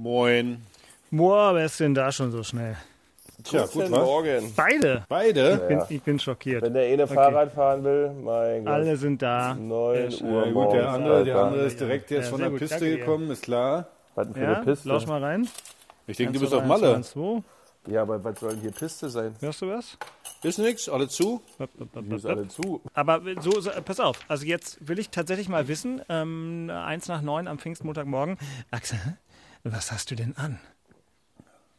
Moin. Boah, wer ist denn da schon so schnell? Tja, Guten? Morgen. Beide. Beide? Ich bin, ich bin schockiert. Wenn der eine Fahrrad fahren will, mein Gott. Alle sind da. 9 Sehr Uhr Ja, gut, der andere, der andere ist direkt jetzt Ja, von der gut, Piste danke gekommen, ist klar. Was denn für Ja, eine Piste? lausch mal rein. Ich denke, du bist auf Malle. eins, zwei. Ja, aber was soll denn hier Piste sein? Hörst du was? Ist nix, alle zu. Hier ist alle zu. Aber so, so, pass auf, also jetzt will ich tatsächlich mal wissen, ähm, eins nach neun am Pfingstmontagmorgen. Axel, was hast du denn an?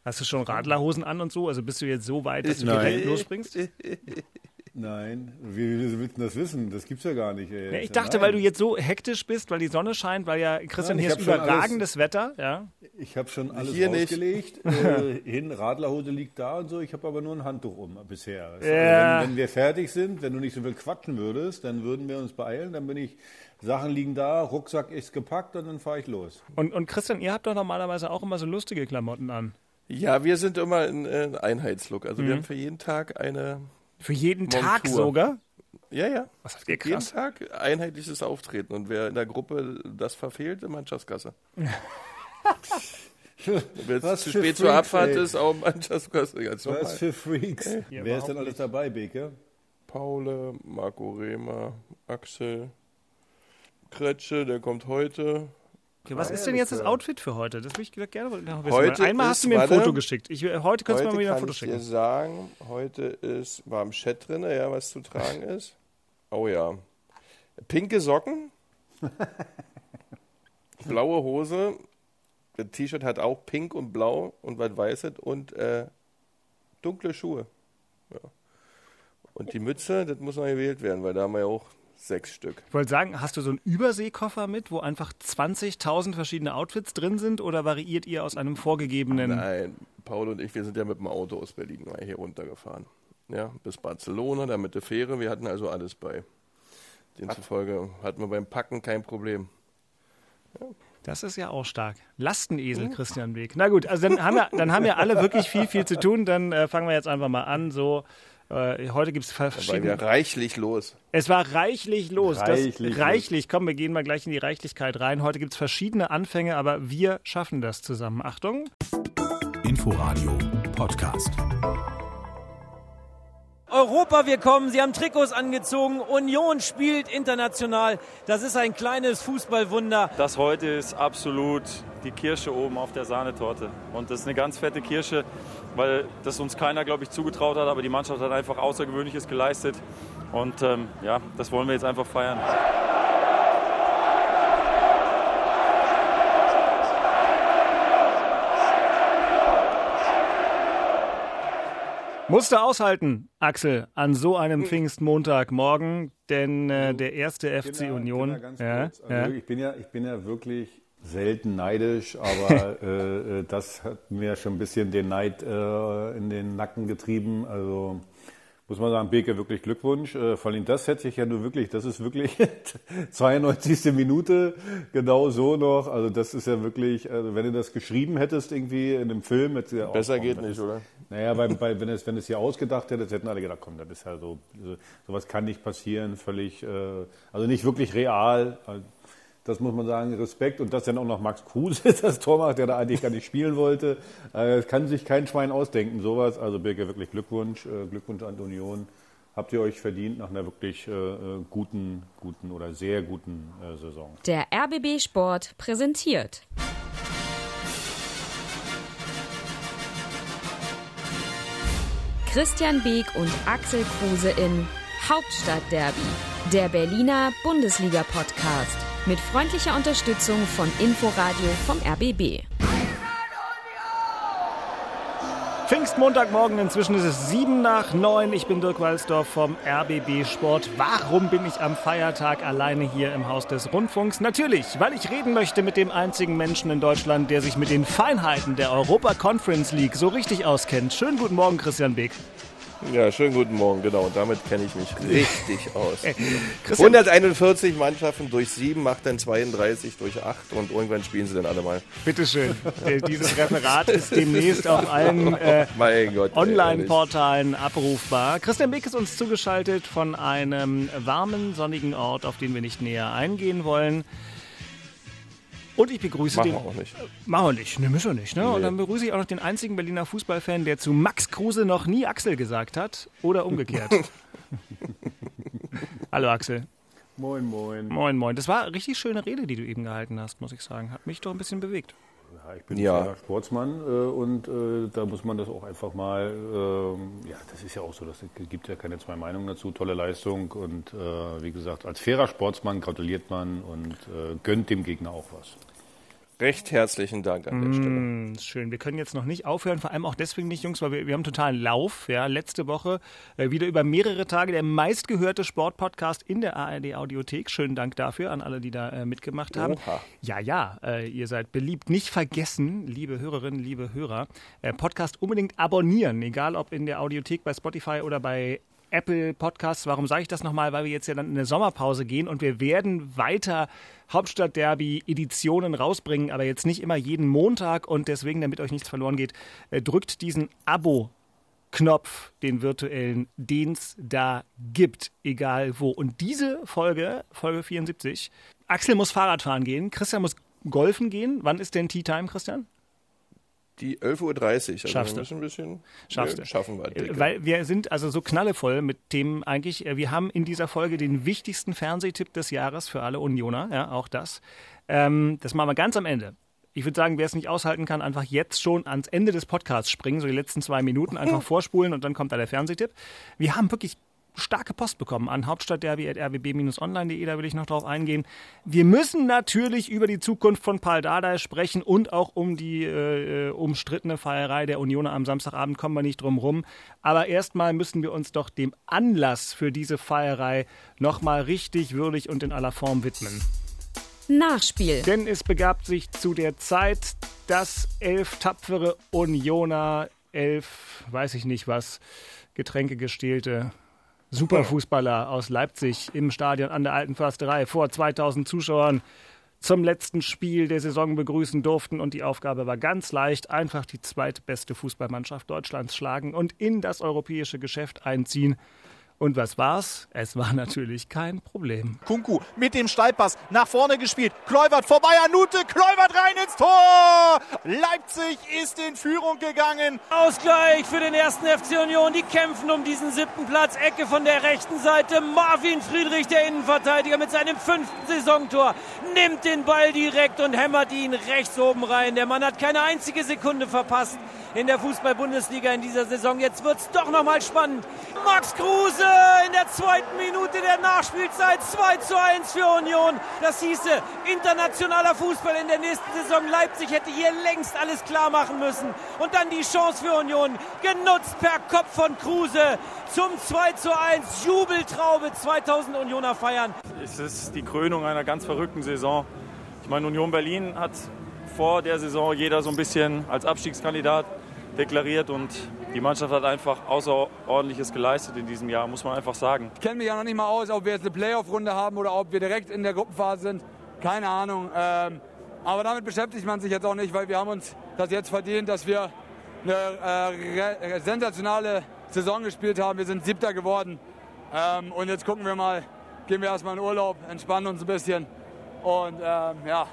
Hast du schon Radlerhosen an und so? Also bist du jetzt so weit, dass du Nein. direkt losspringst? Nein, wie, willst du das wissen? Das gibt's ja gar nicht. Ey. Ja, ich dachte, Nein. weil du jetzt so hektisch bist, weil die Sonne scheint, weil ja, Christian, Nein, hier ist überragendes Wetter. Ja. Ich habe schon alles Hier nicht. ausgelegt. äh, hin, Radlerhose liegt da und so. Ich habe aber nur ein Handtuch um bisher. Also, Ja. wenn, wenn wir fertig sind, wenn du nicht so viel quatschen würdest, dann würden wir uns beeilen. Dann bin ich, Sachen liegen da, Rucksack ist gepackt und dann fahre ich los. Und, und Christian, ihr habt doch normalerweise auch immer so lustige Klamotten an. Ja, wir sind immer in, in Einheitslook. Also Mhm. wir haben für jeden Tag eine. Für jeden Tag Montur. sogar? Ja, ja. Was habt ihr Jeden krass? Tag einheitliches Auftreten. Und wer in der Gruppe das verfehlt, in Mannschaftskasse. Wer jetzt Was zu spät zur Freaks, Abfahrt ey. ist, auch Mannschaftsskasse. Ganz normal. Was für Freaks. Ja, Wer ist denn alles dabei, Beke? Paule, Marco Rehmer, Axel, Kretsche, der kommt heute. Okay, was ist denn jetzt das Outfit für heute? Das will ich gerne noch wissen. Heute einmal ist, hast du mir ein warte, Foto geschickt. Ich, äh, heute könntest du mir wieder ein Foto ich dir schicken. sagen, heute ist, war im Chat drin, ja, was zu tragen ist. Oh ja. Pinke Socken, blaue Hose, das T-Shirt hat auch pink und blau und was weißes und äh, dunkle Schuhe. Ja. Und die Mütze, das muss noch gewählt werden, weil da haben wir ja auch sechs Stück. Ich wollte sagen, hast du so einen Überseekoffer mit, wo einfach 20.000 verschiedene Outfits drin sind oder variiert ihr aus einem vorgegebenen? Nein, Paul und ich, wir sind ja mit dem Auto aus Berlin mal hier runtergefahren. Ja, bis Barcelona, dann mit der Fähre. Wir hatten also alles bei. Demzufolge hatten wir beim Packen kein Problem. Das ist ja auch stark. Lastenesel, Christian Weg. Na gut, also dann haben wir, dann haben wir alle wirklich viel, viel zu tun. Dann äh, fangen wir jetzt einfach mal an. So, äh, heute gibt es Weil wir verschiedene. reichlich los. Es war reichlich los. Reichlich das, los. reichlich. Komm, wir gehen mal gleich in die Reichlichkeit rein. Heute gibt es verschiedene Anfänge, aber wir schaffen das zusammen. Achtung. Inforadio Podcast. Europa, wir kommen. Sie haben Trikots angezogen. Union spielt international. Das ist ein kleines Fußballwunder. Das heute ist absolut die Kirsche oben auf der Sahnetorte. Und das ist eine ganz fette Kirsche, weil das uns keiner, glaube ich, zugetraut hat. Aber die Mannschaft hat einfach Außergewöhnliches geleistet. Und ähm, ja, das wollen wir jetzt einfach feiern. Musste aushalten, Axel, an so einem Pfingstmontagmorgen, denn äh, der erste FC Kinder, Union. Ja. Also ja. Ich, bin ja, ich bin ja wirklich selten neidisch, aber äh, äh, das hat mir schon ein bisschen den Neid äh, in den Nacken getrieben. Also muss man sagen, Beke, wirklich Glückwunsch. Äh, vor allem das hätte ich ja nur wirklich, das ist wirklich 92. Minute, genau so noch. Also das ist ja wirklich, also wenn du das geschrieben hättest irgendwie in einem Film, hättest du ja auch- Besser geht das nicht, ist- oder? naja, bei, bei, wenn, es, wenn es hier ausgedacht hätte, hätten alle gedacht, komm, das ist ja so, so sowas kann nicht passieren, völlig, äh, also nicht wirklich real. Das muss man sagen, Respekt. Und dass dann auch noch Max Kruse das Tor macht, der da eigentlich gar nicht spielen wollte. Äh, Das kann sich kein Schwein ausdenken, sowas. Also Birke, wirklich Glückwunsch, äh, Glückwunsch an die Union. Habt ihr euch verdient nach einer wirklich äh, guten, guten oder sehr guten Saison. Der RBB Sport präsentiert. Christian Beek und Axel Kruse in Hauptstadtderby, der Berliner Bundesliga-Podcast. Mit freundlicher Unterstützung von Inforadio vom RBB. Pfingstmontagmorgen, inzwischen ist es sieben nach neun. Ich bin Dirk Walsdorf vom RBB Sport. Warum bin ich am Feiertag alleine hier im Haus des Rundfunks? Natürlich, weil ich reden möchte mit dem einzigen Menschen in Deutschland, der sich mit den Feinheiten der Europa Conference League so richtig auskennt. Schönen guten Morgen, Christian Beek. Ja, schönen guten Morgen, genau. Und damit kenne ich mich richtig aus. Christian, 141 Mannschaften durch 7 macht dann 32 durch 8 und irgendwann spielen sie dann alle mal. bitteschön. Äh, Dieses Referat ist demnächst auf allen äh, ey, ehrlich. Online-Portalen abrufbar. Christian Beek ist uns zugeschaltet von einem warmen, sonnigen Ort, auf den wir nicht näher eingehen wollen. Und ich begrüße Machen den. wir auch nicht. Machen wir nicht, ne, müssen wir nicht. Ne? Und Nee. dann begrüße ich auch noch den einzigen Berliner Fußballfan, der zu Max Kruse noch nie Axel gesagt hat. Oder umgekehrt. Hallo Axel. Moin, moin. Moin, moin. Das war eine richtig schöne Rede, die du eben gehalten hast, muss ich sagen. Hat mich doch ein bisschen bewegt. Ja, ich bin Ja. Sportsmann äh, und äh, da muss man das auch einfach mal, ähm, ja, das ist ja auch so, das gibt ja keine zwei Meinungen dazu, tolle Leistung und äh, wie gesagt, als fairer Sportsmann gratuliert man und äh, gönnt dem Gegner auch was. Recht herzlichen Dank an der Stelle. Mm, schön. Wir können jetzt noch nicht aufhören, vor allem auch deswegen nicht, Jungs, weil wir, wir haben totalen Lauf. Ja, letzte Woche äh, wieder über mehrere Tage der meistgehörte Sportpodcast in der ARD Audiothek. Schönen Dank dafür an alle, die da äh, mitgemacht haben. Oha. Ja, ja, äh, ihr seid beliebt. Nicht vergessen, liebe Hörerinnen, liebe Hörer, äh, Podcast unbedingt abonnieren, egal ob in der Audiothek bei Spotify oder bei Apple Podcasts. Warum sage ich das nochmal? Weil wir jetzt ja dann in eine Sommerpause gehen und wir werden weiter Hauptstadt-Derby-Editionen rausbringen, aber jetzt nicht immer jeden Montag und deswegen, damit euch nichts verloren geht, äh, drückt diesen Abo. Knopf, den virtuellen, den es da gibt, egal wo. Und diese Folge, Folge 74, Axel muss Fahrrad fahren gehen, Christian muss golfen gehen. Wann ist denn Tea Time, Christian? Die 11.30 Uhr. Also Schaffst du. ein bisschen. Schaffst du. Schaffen wir. Äh, Dicke. Weil wir sind also so knallevoll mit Themen eigentlich. Äh, Wir haben in dieser Folge den wichtigsten Fernsehtipp des Jahres für alle Unioner, ja, auch das. Ähm, das machen wir ganz am Ende. Ich würde sagen, wer es nicht aushalten kann, einfach jetzt schon ans Ende des Podcasts springen, so die letzten zwei Minuten einfach vorspulen und dann kommt da der Fernsehtipp. Wir haben wirklich starke Post bekommen an hauptstadtderby.rbb-online.de, da will ich noch drauf eingehen. Wir müssen natürlich über die Zukunft von Paul Dardai sprechen und auch um die äh, äh, umstrittene Feierei der Unioner am Samstagabend, kommen wir nicht drum rum. Aber erstmal müssen wir uns doch dem Anlass für diese Feierei nochmal richtig würdig und in aller Form widmen. Nachspiel. Denn es begab sich zu der Zeit, dass elf tapfere Unioner, elf, weiß ich nicht was, Getränkegestählte Superfußballer aus Leipzig im Stadion an der Alten Försterei vor 2000 Zuschauern zum letzten Spiel der Saison begrüßen durften. Und die Aufgabe war ganz leicht, einfach die zweitbeste Fußballmannschaft Deutschlands schlagen und in das europäische Geschäft einziehen. Und was war's? Es war natürlich kein Problem. Kunku mit dem Steilpass nach vorne gespielt. Kluivert vorbei an Nute. Kluivert rein ins Tor. Leipzig ist in Führung gegangen. Ausgleich für den ersten FC Union. Die kämpfen um diesen siebten Platz. Ecke von der rechten Seite. Marvin Friedrich, der Innenverteidiger, mit seinem fünften Saisontor, nimmt den Ball direkt und hämmert ihn rechts oben rein. Der Mann hat keine einzige Sekunde verpasst in der Fußball-Bundesliga in dieser Saison. Jetzt wird's doch nochmal spannend. Max Kruse in der zweiten Minute der Nachspielzeit 2 zu 1 für Union. Das hieße internationaler Fußball in der nächsten Saison. Leipzig hätte hier längst alles klar machen müssen. Und dann die Chance für Union, genutzt per Kopf von Kruse zum 2 zu 1. Jubeltraube 2000 Unioner feiern. Es ist die Krönung einer ganz verrückten Saison. Ich meine, Union Berlin hat vor der Saison jeder so ein bisschen als Abstiegskandidat deklariert und die Mannschaft hat einfach Außerordentliches geleistet in diesem Jahr, muss man einfach sagen. Ich kenne mich ja noch nicht mal aus, ob wir jetzt eine Playoff-Runde haben oder ob wir direkt in der Gruppenphase sind. Keine Ahnung. Ähm, aber damit beschäftigt man sich jetzt auch nicht, weil wir haben uns das jetzt verdient, dass wir eine äh, sensationale Saison gespielt haben. Wir sind Siebter geworden. Ähm, und jetzt gucken wir mal, gehen wir erstmal in Urlaub, entspannen uns ein bisschen. Und ähm, ja,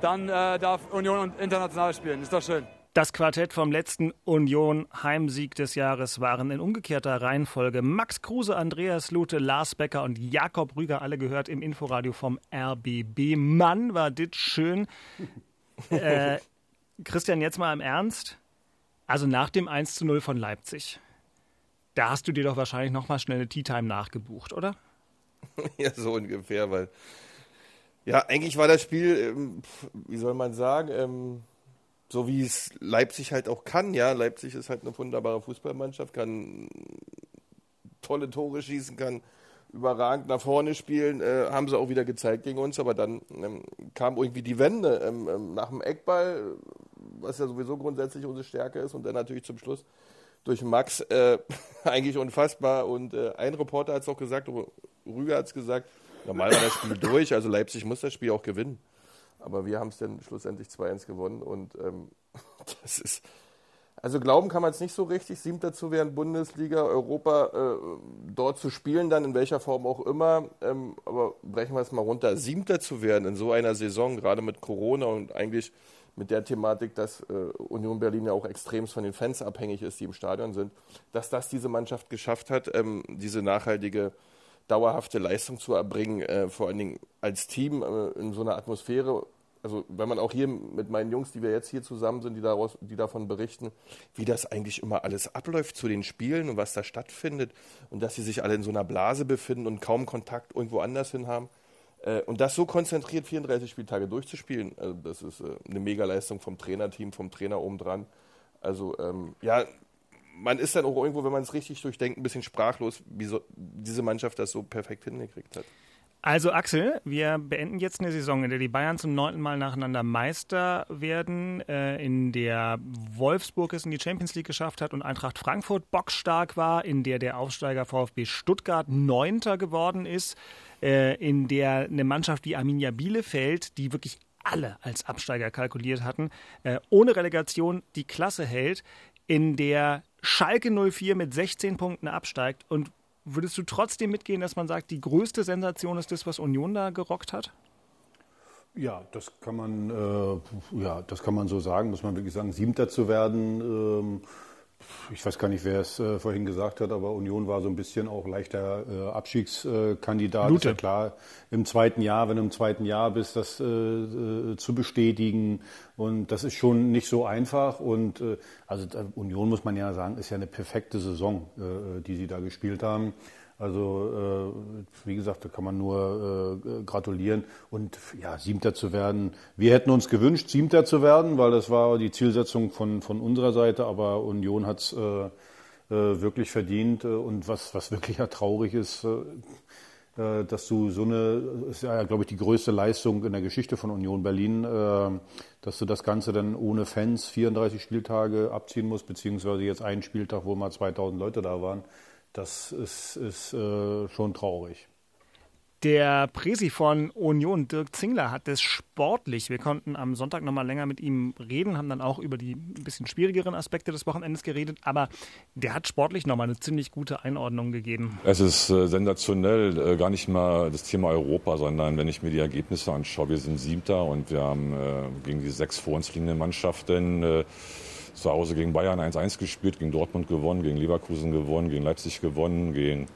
dann äh, darf Union international spielen. Ist doch schön. Das Quartett vom letzten Union-Heimsieg des Jahres waren in umgekehrter Reihenfolge Max Kruse, Andreas Lute, Lars Becker und Jakob Rüger, alle gehört im Inforadio vom RBB. Mann, war dit schön. Äh, Christian, jetzt mal im Ernst. Also nach dem 1 zu 0 von Leipzig, da hast du dir doch wahrscheinlich noch mal schnell eine Tea-Time nachgebucht, oder? Ja, so ungefähr, weil. Ja, eigentlich war das Spiel, ähm, wie soll man sagen, ähm, so wie es Leipzig halt auch kann, ja. Leipzig ist halt eine wunderbare Fußballmannschaft, kann tolle Tore schießen, kann überragend nach vorne spielen, äh, haben sie auch wieder gezeigt gegen uns, aber dann ähm, kam irgendwie die Wende ähm, ähm, nach dem Eckball, was ja sowieso grundsätzlich unsere Stärke ist und dann natürlich zum Schluss durch Max äh, eigentlich unfassbar und äh, ein Reporter hat es auch gesagt, Rüger hat es gesagt, normal war das Spiel durch, also Leipzig muss das Spiel auch gewinnen. Aber wir haben es dann schlussendlich 2-1 gewonnen und ähm, das ist Also glauben kann man es nicht so richtig, siebter zu werden, Bundesliga, Europa, äh, dort zu spielen, dann in welcher Form auch immer. Ähm, aber brechen wir es mal runter. Siebter zu werden in so einer Saison, gerade mit Corona und eigentlich mit der Thematik, dass äh, Union Berlin ja auch extrem von den Fans abhängig ist, die im Stadion sind, dass das diese Mannschaft geschafft hat, ähm, diese nachhaltige, dauerhafte Leistung zu erbringen, äh, vor allen Dingen als Team äh, in so einer Atmosphäre also wenn man auch hier mit meinen Jungs, die wir jetzt hier zusammen sind, die, daraus, die davon berichten, wie das eigentlich immer alles abläuft zu den Spielen und was da stattfindet und dass sie sich alle in so einer Blase befinden und kaum Kontakt irgendwo anders hin haben. Äh, und das so konzentriert 34 Spieltage durchzuspielen, also das ist äh, eine Mega-Leistung vom Trainerteam, vom Trainer obendran. Also ähm, ja, man ist dann auch irgendwo, wenn man es richtig durchdenkt, ein bisschen sprachlos, wie so, diese Mannschaft das so perfekt hingekriegt hat. Also Axel, wir beenden jetzt eine Saison, in der die Bayern zum neunten Mal nacheinander Meister werden, äh, in der Wolfsburg es in die Champions League geschafft hat und Eintracht Frankfurt bockstark war, in der der Aufsteiger VfB Stuttgart Neunter geworden ist, äh, in der eine Mannschaft wie Arminia Bielefeld, die wirklich alle als Absteiger kalkuliert hatten, äh, ohne Relegation die Klasse hält, in der Schalke 04 mit 16 Punkten absteigt und Würdest du trotzdem mitgehen, dass man sagt, die größte Sensation ist das, was Union da gerockt hat? Ja, das kann man, äh, ja, das kann man so sagen, muss man wirklich sagen. Siebter zu werden, ähm, ich weiß gar nicht, wer es äh, vorhin gesagt hat, aber Union war so ein bisschen auch leichter äh, Abstiegskandidat. Lute. Ist ja klar, im zweiten Jahr, wenn du im zweiten Jahr bist, das äh, äh, zu bestätigen. Und das ist schon nicht so einfach. Und äh, also Union muss man ja sagen, ist ja eine perfekte Saison, äh, die sie da gespielt haben. Also äh, wie gesagt, da kann man nur äh, gratulieren und ja, Siebter zu werden. Wir hätten uns gewünscht, Siebter zu werden, weil das war die Zielsetzung von, von unserer Seite, aber Union hat es äh, äh, wirklich verdient und was, was wirklich ja traurig ist, äh, dass du so eine, ist ja, glaube ich, die größte Leistung in der Geschichte von Union Berlin, äh, dass du das Ganze dann ohne Fans 34 Spieltage abziehen musst, beziehungsweise jetzt einen Spieltag, wo mal 2000 Leute da waren das ist, ist äh, schon traurig. Der Presi von Union, Dirk Zingler, hat es sportlich. Wir konnten am Sonntag noch mal länger mit ihm reden, haben dann auch über die ein bisschen schwierigeren Aspekte des Wochenendes geredet, aber der hat sportlich noch mal eine ziemlich gute Einordnung gegeben. Es ist äh, sensationell, äh, gar nicht mal das Thema Europa, sondern wenn ich mir die Ergebnisse anschaue, wir sind Siebter und wir haben äh, gegen die sechs vor uns liegenden Mannschaften äh, zu Hause gegen Bayern 1-1 gespielt, gegen Dortmund gewonnen, gegen Leverkusen gewonnen, gegen Leipzig gewonnen, gegen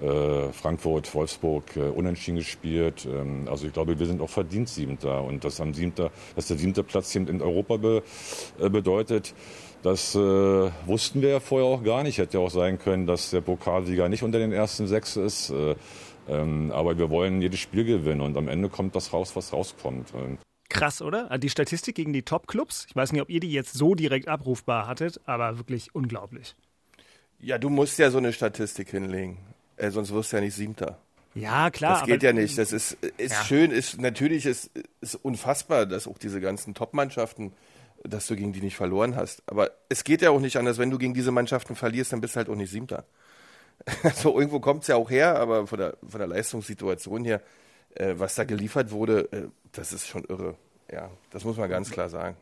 äh, Frankfurt, Wolfsburg äh, unentschieden gespielt. Ähm, also ich glaube, wir sind auch verdient Siebter. Und dass, am Siebter, dass der siebte Platz hier in Europa be, äh, bedeutet, das äh, wussten wir ja vorher auch gar nicht. Hätte ja auch sein können, dass der Pokalsieger nicht unter den ersten sechs ist. Äh, ähm, aber wir wollen jedes Spiel gewinnen und am Ende kommt das raus, was rauskommt. Und Krass, oder? Also die Statistik gegen die Top-Clubs, ich weiß nicht, ob ihr die jetzt so direkt abrufbar hattet, aber wirklich unglaublich. Ja, du musst ja so eine Statistik hinlegen, äh, sonst wirst du ja nicht Siebter. Ja, klar. Das geht ja nicht. Das ist, ist ja. schön, ist natürlich ist, ist unfassbar, dass auch diese ganzen Top-Mannschaften, dass du gegen die nicht verloren hast. Aber es geht ja auch nicht anders, wenn du gegen diese Mannschaften verlierst, dann bist du halt auch nicht Siebter. Also irgendwo kommt es ja auch her, aber von der, von der Leistungssituation her, äh, was da geliefert wurde, äh, das ist schon irre. Ja, das muss man ganz klar sagen.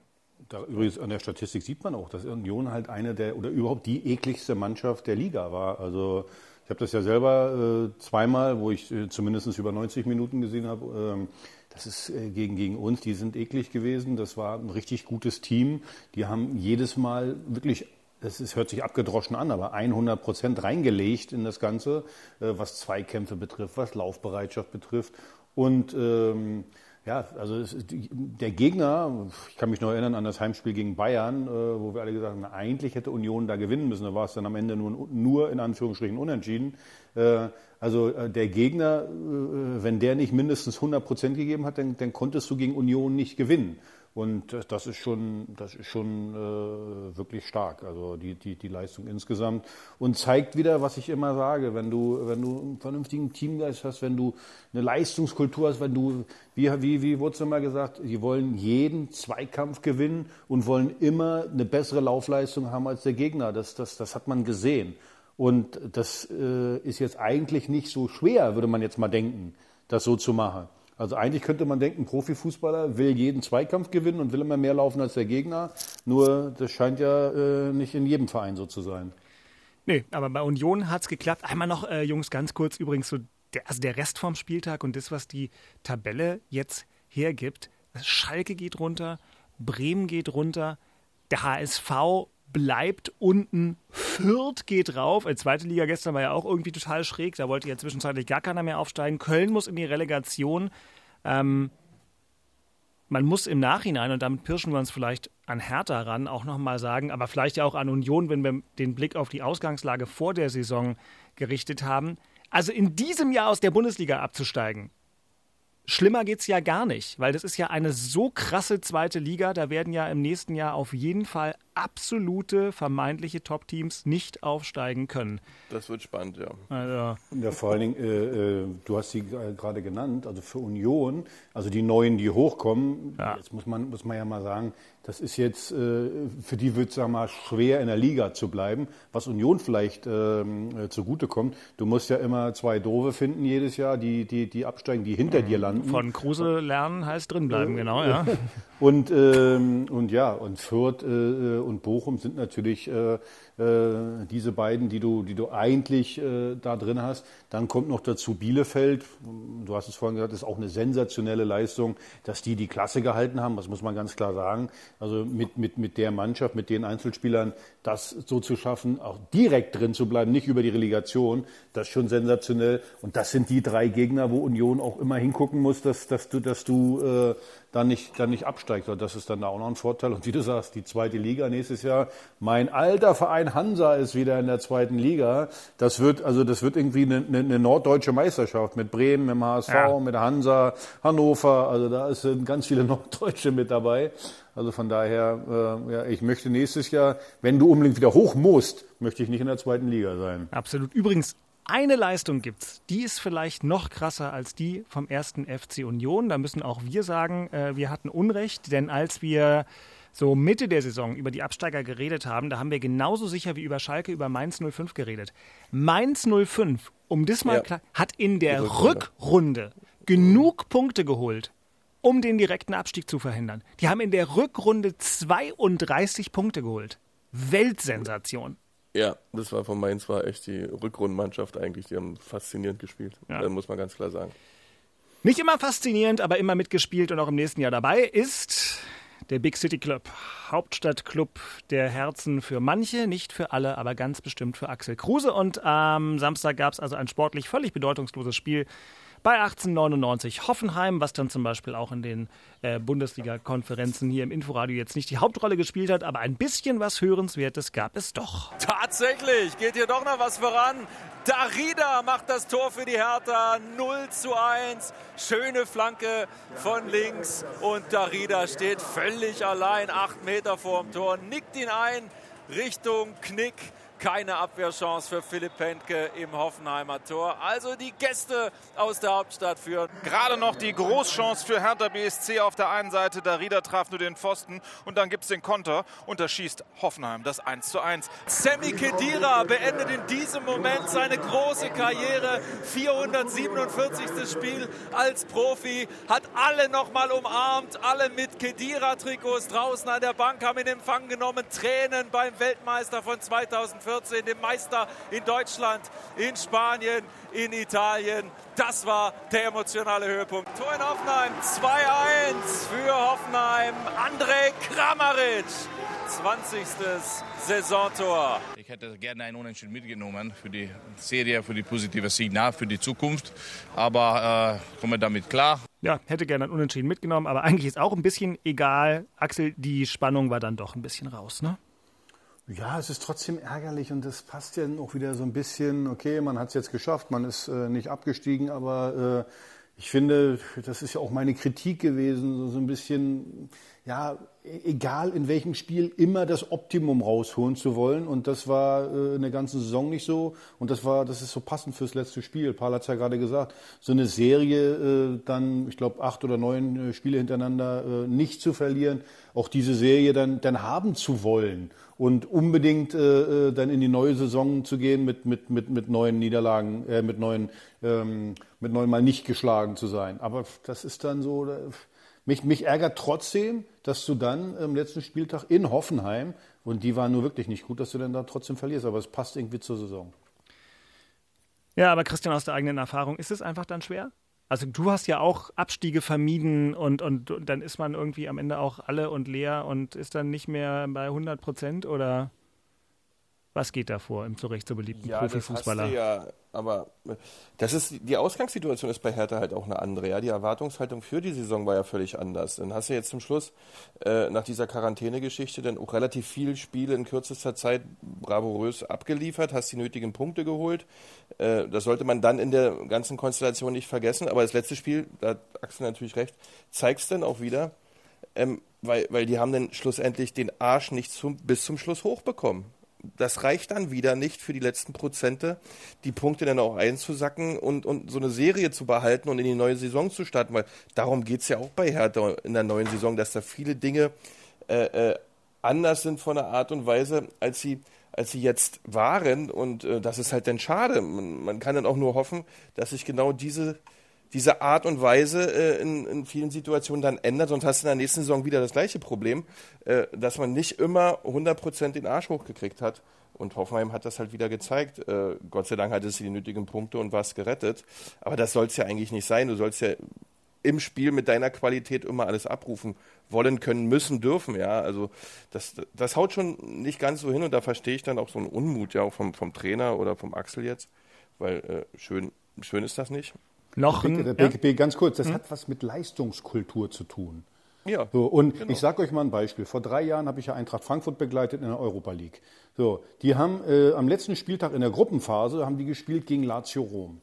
Da, übrigens an der Statistik sieht man auch, dass Union halt eine der oder überhaupt die ekligste Mannschaft der Liga war. Also ich habe das ja selber äh, zweimal, wo ich äh, zumindest über 90 Minuten gesehen habe. Ähm, das ist äh, gegen, gegen uns, die sind eklig gewesen. Das war ein richtig gutes Team. Die haben jedes Mal wirklich das ist, hört sich abgedroschen an, aber 100 Prozent reingelegt in das Ganze, äh, was Zweikämpfe betrifft, was Laufbereitschaft betrifft. Und ähm, ja, also es, der Gegner, ich kann mich noch erinnern an das Heimspiel gegen Bayern, äh, wo wir alle gesagt haben, eigentlich hätte Union da gewinnen müssen. Da war es dann am Ende nur, nur in Anführungsstrichen unentschieden. Äh, also äh, der Gegner, äh, wenn der nicht mindestens 100 Prozent gegeben hat, dann, dann konntest du gegen Union nicht gewinnen. Und das ist schon, das ist schon äh, wirklich stark, also die, die, die Leistung insgesamt. Und zeigt wieder, was ich immer sage, wenn du, wenn du einen vernünftigen Teamgeist hast, wenn du eine Leistungskultur hast, wenn du, wie, wie, wie wurde es immer gesagt, die wollen jeden Zweikampf gewinnen und wollen immer eine bessere Laufleistung haben als der Gegner. Das, das, das hat man gesehen. Und das äh, ist jetzt eigentlich nicht so schwer, würde man jetzt mal denken, das so zu machen. Also eigentlich könnte man denken, Profifußballer will jeden Zweikampf gewinnen und will immer mehr laufen als der Gegner. Nur das scheint ja äh, nicht in jedem Verein so zu sein. Nee, aber bei Union hat es geklappt. Einmal noch, äh, Jungs, ganz kurz übrigens so, der, also der Rest vom Spieltag und das, was die Tabelle jetzt hergibt. Schalke geht runter, Bremen geht runter, der HSV bleibt unten, Fürth geht rauf. In zweite Liga gestern war ja auch irgendwie total schräg, da wollte ja zwischenzeitlich gar keiner mehr aufsteigen. Köln muss in die Relegation. Ähm, man muss im Nachhinein, und damit pirschen wir uns vielleicht an Hertha ran, auch nochmal sagen, aber vielleicht ja auch an Union, wenn wir den Blick auf die Ausgangslage vor der Saison gerichtet haben. Also in diesem Jahr aus der Bundesliga abzusteigen, Schlimmer geht es ja gar nicht, weil das ist ja eine so krasse zweite Liga. Da werden ja im nächsten Jahr auf jeden Fall absolute vermeintliche Top-Teams nicht aufsteigen können. Das wird spannend, ja. Also. Ja, vor allen Dingen, äh, äh, du hast sie gerade genannt, also für Union, also die Neuen, die hochkommen, ja. jetzt muss man, muss man ja mal sagen, das ist jetzt, äh, für die wird es mal schwer in der Liga zu bleiben, was Union vielleicht ähm, äh, zugutekommt. Du musst ja immer zwei Dove finden jedes Jahr, die, die, die absteigen, die hinter mhm. dir landen. Von Kruse lernen heißt drinbleiben, genau, ja. und, ähm, und ja, und Fürth äh, und Bochum sind natürlich äh, äh, diese beiden, die du, die du eigentlich äh, da drin hast. Dann kommt noch dazu Bielefeld. Du hast es vorhin gesagt, ist auch eine sensationelle Leistung, dass die die Klasse gehalten haben. Das muss man ganz klar sagen. Also mit, mit, mit der Mannschaft, mit den Einzelspielern, das so zu schaffen, auch direkt drin zu bleiben, nicht über die Relegation, das ist schon sensationell. Und das sind die drei Gegner, wo Union auch immer hingucken muss, dass, dass du, dass du äh, dann nicht, dann nicht absteigst. Und das ist dann auch noch ein Vorteil. Und wie du sagst, die zweite Liga nächstes Jahr, mein alter Verein Hansa ist wieder in der zweiten Liga. Das wird, also das wird irgendwie eine, eine, eine norddeutsche Meisterschaft mit Bremen, mit dem HSV, ja. mit Hansa, Hannover. Also da sind ganz viele Norddeutsche mit dabei. Also von daher, äh, ja, ich möchte nächstes Jahr, wenn du unbedingt wieder hoch musst, möchte ich nicht in der zweiten Liga sein. Absolut. Übrigens, eine Leistung gibt's, die ist vielleicht noch krasser als die vom ersten FC Union. Da müssen auch wir sagen, äh, wir hatten Unrecht, denn als wir so Mitte der Saison über die Absteiger geredet haben, da haben wir genauso sicher wie über Schalke über Mainz 05 geredet. Mainz 05, um das mal ja. klar, hat in der Rückrunde. Rückrunde genug Punkte geholt, um den direkten Abstieg zu verhindern. Die haben in der Rückrunde 32 Punkte geholt. Weltsensation. Ja, das war von Mainz war echt die Rückrundenmannschaft eigentlich. Die haben faszinierend gespielt. Ja. Das muss man ganz klar sagen. Nicht immer faszinierend, aber immer mitgespielt und auch im nächsten Jahr dabei ist der Big City Club. Hauptstadtclub der Herzen für manche, nicht für alle, aber ganz bestimmt für Axel Kruse. Und am Samstag gab es also ein sportlich völlig bedeutungsloses Spiel bei 1899 Hoffenheim, was dann zum Beispiel auch in den äh, Bundesliga-Konferenzen hier im Inforadio jetzt nicht die Hauptrolle gespielt hat, aber ein bisschen was Hörenswertes gab es doch. Tatsächlich geht hier doch noch was voran. Darida macht das Tor für die Hertha 0 zu 1. Schöne Flanke von links und Darida steht völlig allein, acht Meter vorm Tor, nickt ihn ein Richtung Knick keine Abwehrchance für Philipp Pentke im Hoffenheimer Tor. Also die Gäste aus der Hauptstadt führen. Gerade noch die Großchance für Hertha BSC auf der einen Seite. Der Rieder traf nur den Pfosten und dann gibt es den Konter und da schießt Hoffenheim das 1 zu 1. Sammy Kedira beendet in diesem Moment seine große Karriere. 447. Spiel als Profi. Hat alle nochmal umarmt. Alle mit Kedira-Trikots draußen an der Bank haben in Empfang genommen. Tränen beim Weltmeister von 2014. 2014, dem Meister in Deutschland, in Spanien, in Italien. Das war der emotionale Höhepunkt. Tor in Hoffenheim, 2-1 für Hoffenheim. André Kramaric, 20. Saisontor. Ich hätte gerne ein Unentschieden mitgenommen für die Serie, für die positive Signal, für die Zukunft. Aber äh, komme damit klar. Ja, hätte gerne ein Unentschieden mitgenommen, aber eigentlich ist auch ein bisschen egal. Axel, die Spannung war dann doch ein bisschen raus, ne? Ja, es ist trotzdem ärgerlich und das passt ja auch wieder so ein bisschen, okay, man hat es jetzt geschafft, man ist äh, nicht abgestiegen, aber äh, ich finde, das ist ja auch meine Kritik gewesen, so, so ein bisschen, ja, e-, egal in welchem Spiel, immer das Optimum rausholen zu wollen. Und das war äh, in der ganzen Saison nicht so. Und das war, das ist so passend fürs letzte Spiel. Paul hat ja gerade gesagt. So eine Serie, äh, dann, ich glaube, acht oder neun äh, Spiele hintereinander äh, nicht zu verlieren, auch diese Serie dann, dann haben zu wollen und unbedingt äh, äh, dann in die neue Saison zu gehen mit, mit, mit, mit neuen Niederlagen, äh, mit neuen, ähm, mit mit neunmal nicht geschlagen zu sein. Aber das ist dann so, mich, mich ärgert trotzdem, dass du dann am letzten Spieltag in Hoffenheim, und die waren nur wirklich nicht gut, dass du dann da trotzdem verlierst. Aber es passt irgendwie zur Saison. Ja, aber Christian, aus der eigenen Erfahrung, ist es einfach dann schwer? Also du hast ja auch Abstiege vermieden und, und, und, dann ist man irgendwie am Ende auch alle und leer und ist dann nicht mehr bei 100 Prozent oder? Was geht da vor im zu Recht so beliebten ja, Profifußballer? Das ja, aber das ist, die Ausgangssituation ist bei Hertha halt auch eine andere. Ja, die Erwartungshaltung für die Saison war ja völlig anders. Dann hast du jetzt zum Schluss äh, nach dieser Quarantäne-Geschichte dann auch relativ viele Spiele in kürzester Zeit bravourös abgeliefert, hast die nötigen Punkte geholt. Äh, das sollte man dann in der ganzen Konstellation nicht vergessen. Aber das letzte Spiel, da hat Axel natürlich recht, zeigt es dann auch wieder. Ähm, weil, weil die haben dann schlussendlich den Arsch nicht zum, bis zum Schluss hochbekommen das reicht dann wieder nicht für die letzten Prozente, die Punkte dann auch einzusacken und, und so eine Serie zu behalten und in die neue Saison zu starten, weil darum geht es ja auch bei Hertha in der neuen Saison, dass da viele Dinge äh, äh, anders sind von der Art und Weise, als sie, als sie jetzt waren und äh, das ist halt dann schade. Man, man kann dann auch nur hoffen, dass sich genau diese diese Art und Weise äh, in, in, vielen Situationen dann ändert, sonst hast du in der nächsten Saison wieder das gleiche Problem, äh, dass man nicht immer 100% den Arsch hochgekriegt hat. Und Hoffenheim hat das halt wieder gezeigt. Äh, Gott sei Dank hatte sie die nötigen Punkte und war es gerettet. Aber das soll es ja eigentlich nicht sein. Du sollst ja im Spiel mit deiner Qualität immer alles abrufen wollen, können, müssen, dürfen. Ja, also das, das haut schon nicht ganz so hin und da verstehe ich dann auch so einen Unmut ja auch vom, vom Trainer oder vom Axel jetzt, weil äh, schön, schön ist das nicht. Noch ein, BGB, ja? ganz kurz, das hm? hat was mit Leistungskultur zu tun. Ja, so, und genau. ich sage euch mal ein Beispiel. Vor drei Jahren habe ich ja Eintracht Frankfurt begleitet in der Europa League. So, die haben äh, am letzten Spieltag in der Gruppenphase haben die gespielt gegen Lazio Rom.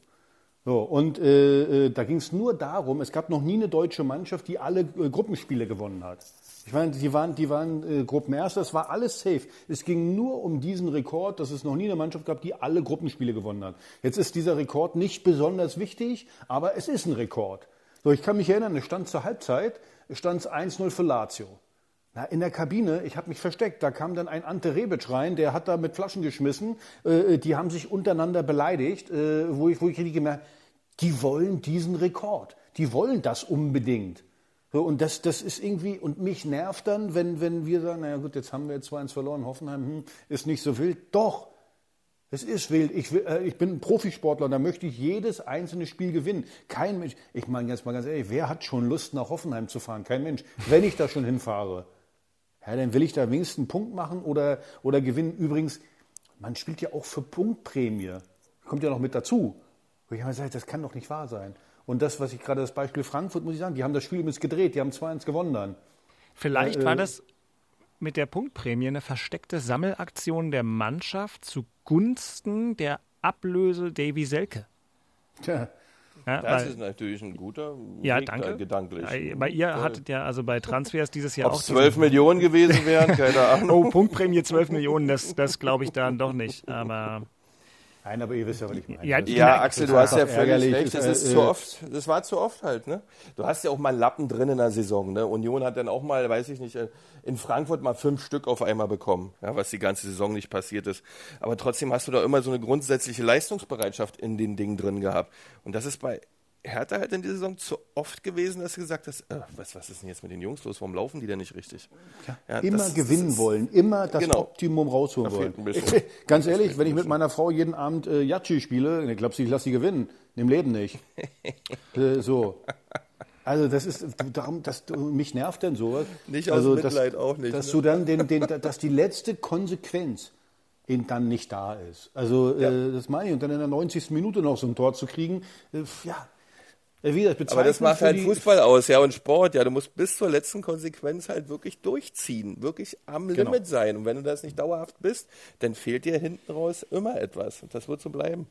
So, und äh, äh da ging es nur darum, es gab noch nie eine deutsche Mannschaft, die alle äh, Gruppenspiele gewonnen hat. Ich meine, die waren, die waren äh, Gruppenerster, es war alles safe. Es ging nur um diesen Rekord, dass es noch nie eine Mannschaft gab, die alle Gruppenspiele gewonnen hat. Jetzt ist dieser Rekord nicht besonders wichtig, aber es ist ein Rekord. So, ich kann mich erinnern, es stand zur Halbzeit, stand es 1-0 für Lazio. Na, in der Kabine, ich habe mich versteckt, da kam dann ein Ante Rebic rein, der hat da mit Flaschen geschmissen, äh, die haben sich untereinander beleidigt, äh, wo ich, wo ich gemerkt, die wollen diesen Rekord, die wollen das unbedingt. So, und das, das ist irgendwie, und mich nervt dann, wenn, wenn wir sagen, naja gut, jetzt haben wir 2-1 verloren, Hoffenheim hm, ist nicht so wild. Doch, es ist wild. Ich, äh, ich bin ein Profisportler und da möchte ich jedes einzelne Spiel gewinnen. Kein Mensch, ich meine jetzt mal ganz ehrlich, wer hat schon Lust, nach Hoffenheim zu fahren? Kein Mensch. Wenn ich da schon hinfahre, ja, dann will ich da wenigstens einen Punkt machen oder, oder gewinnen. Übrigens, man spielt ja auch für Punktprämie. Kommt ja noch mit dazu. Wo ich habe gesagt, das kann doch nicht wahr sein. Und das, was ich gerade das Beispiel Frankfurt, muss ich sagen, die haben das Spiel übrigens gedreht, die haben 2-1 gewonnen dann. Vielleicht äh, war das mit der Punktprämie eine versteckte Sammelaktion der Mannschaft zugunsten der Ablöse Davy Selke. Tja. Ja, das weil, ist natürlich ein guter ja, Weg danke. gedanklich. Bei ihr hattet ja also bei Transfers dieses Jahr auch. Ob 12 Millionen gewesen wären, keine Ahnung. oh, Punktprämie 12 Millionen, das, das glaube ich dann doch nicht. Aber Nein, aber ihr wisst ja, was ich meine. Ja, ja Axel, du hast ja völlig recht. Das, ist äh, zu oft, das war zu oft halt. Ne? Du hast ja auch mal Lappen drin in der Saison. Ne? Union hat dann auch mal, weiß ich nicht, äh, in Frankfurt mal fünf Stück auf einmal bekommen, ja, was die ganze Saison nicht passiert ist. Aber trotzdem hast du da immer so eine grundsätzliche Leistungsbereitschaft in den Dingen drin gehabt. Und das ist bei Hertha halt in dieser Saison zu oft gewesen, dass du gesagt hast, äh, was, was ist denn jetzt mit den Jungs los? Warum laufen die denn nicht richtig? Ja, ja, immer das, gewinnen das ist, wollen, immer das genau, Optimum rausholen wollen. Ganz ehrlich, wenn ich mit meiner Frau jeden Abend äh, Yachi spiele, ich glaube, ich lasse sie gewinnen. Im Leben nicht. äh, so. Also das ist darum, dass du, mich nervt denn sowas. Nicht aus also, Mitleid dass, auch nicht. Dass ne? du dann den, den, dass die letzte Konsequenz dann nicht da ist. Also ja. äh, das meine ich. Und dann in der 90. Minute noch so ein Tor zu kriegen, äh, ja, wie das Aber das macht halt Fußball aus, ja, und Sport, ja. Du musst bis zur letzten Konsequenz halt wirklich durchziehen, wirklich am genau. Limit sein. Und wenn du das nicht dauerhaft bist, dann fehlt dir hinten raus immer etwas. Und das wird so bleiben.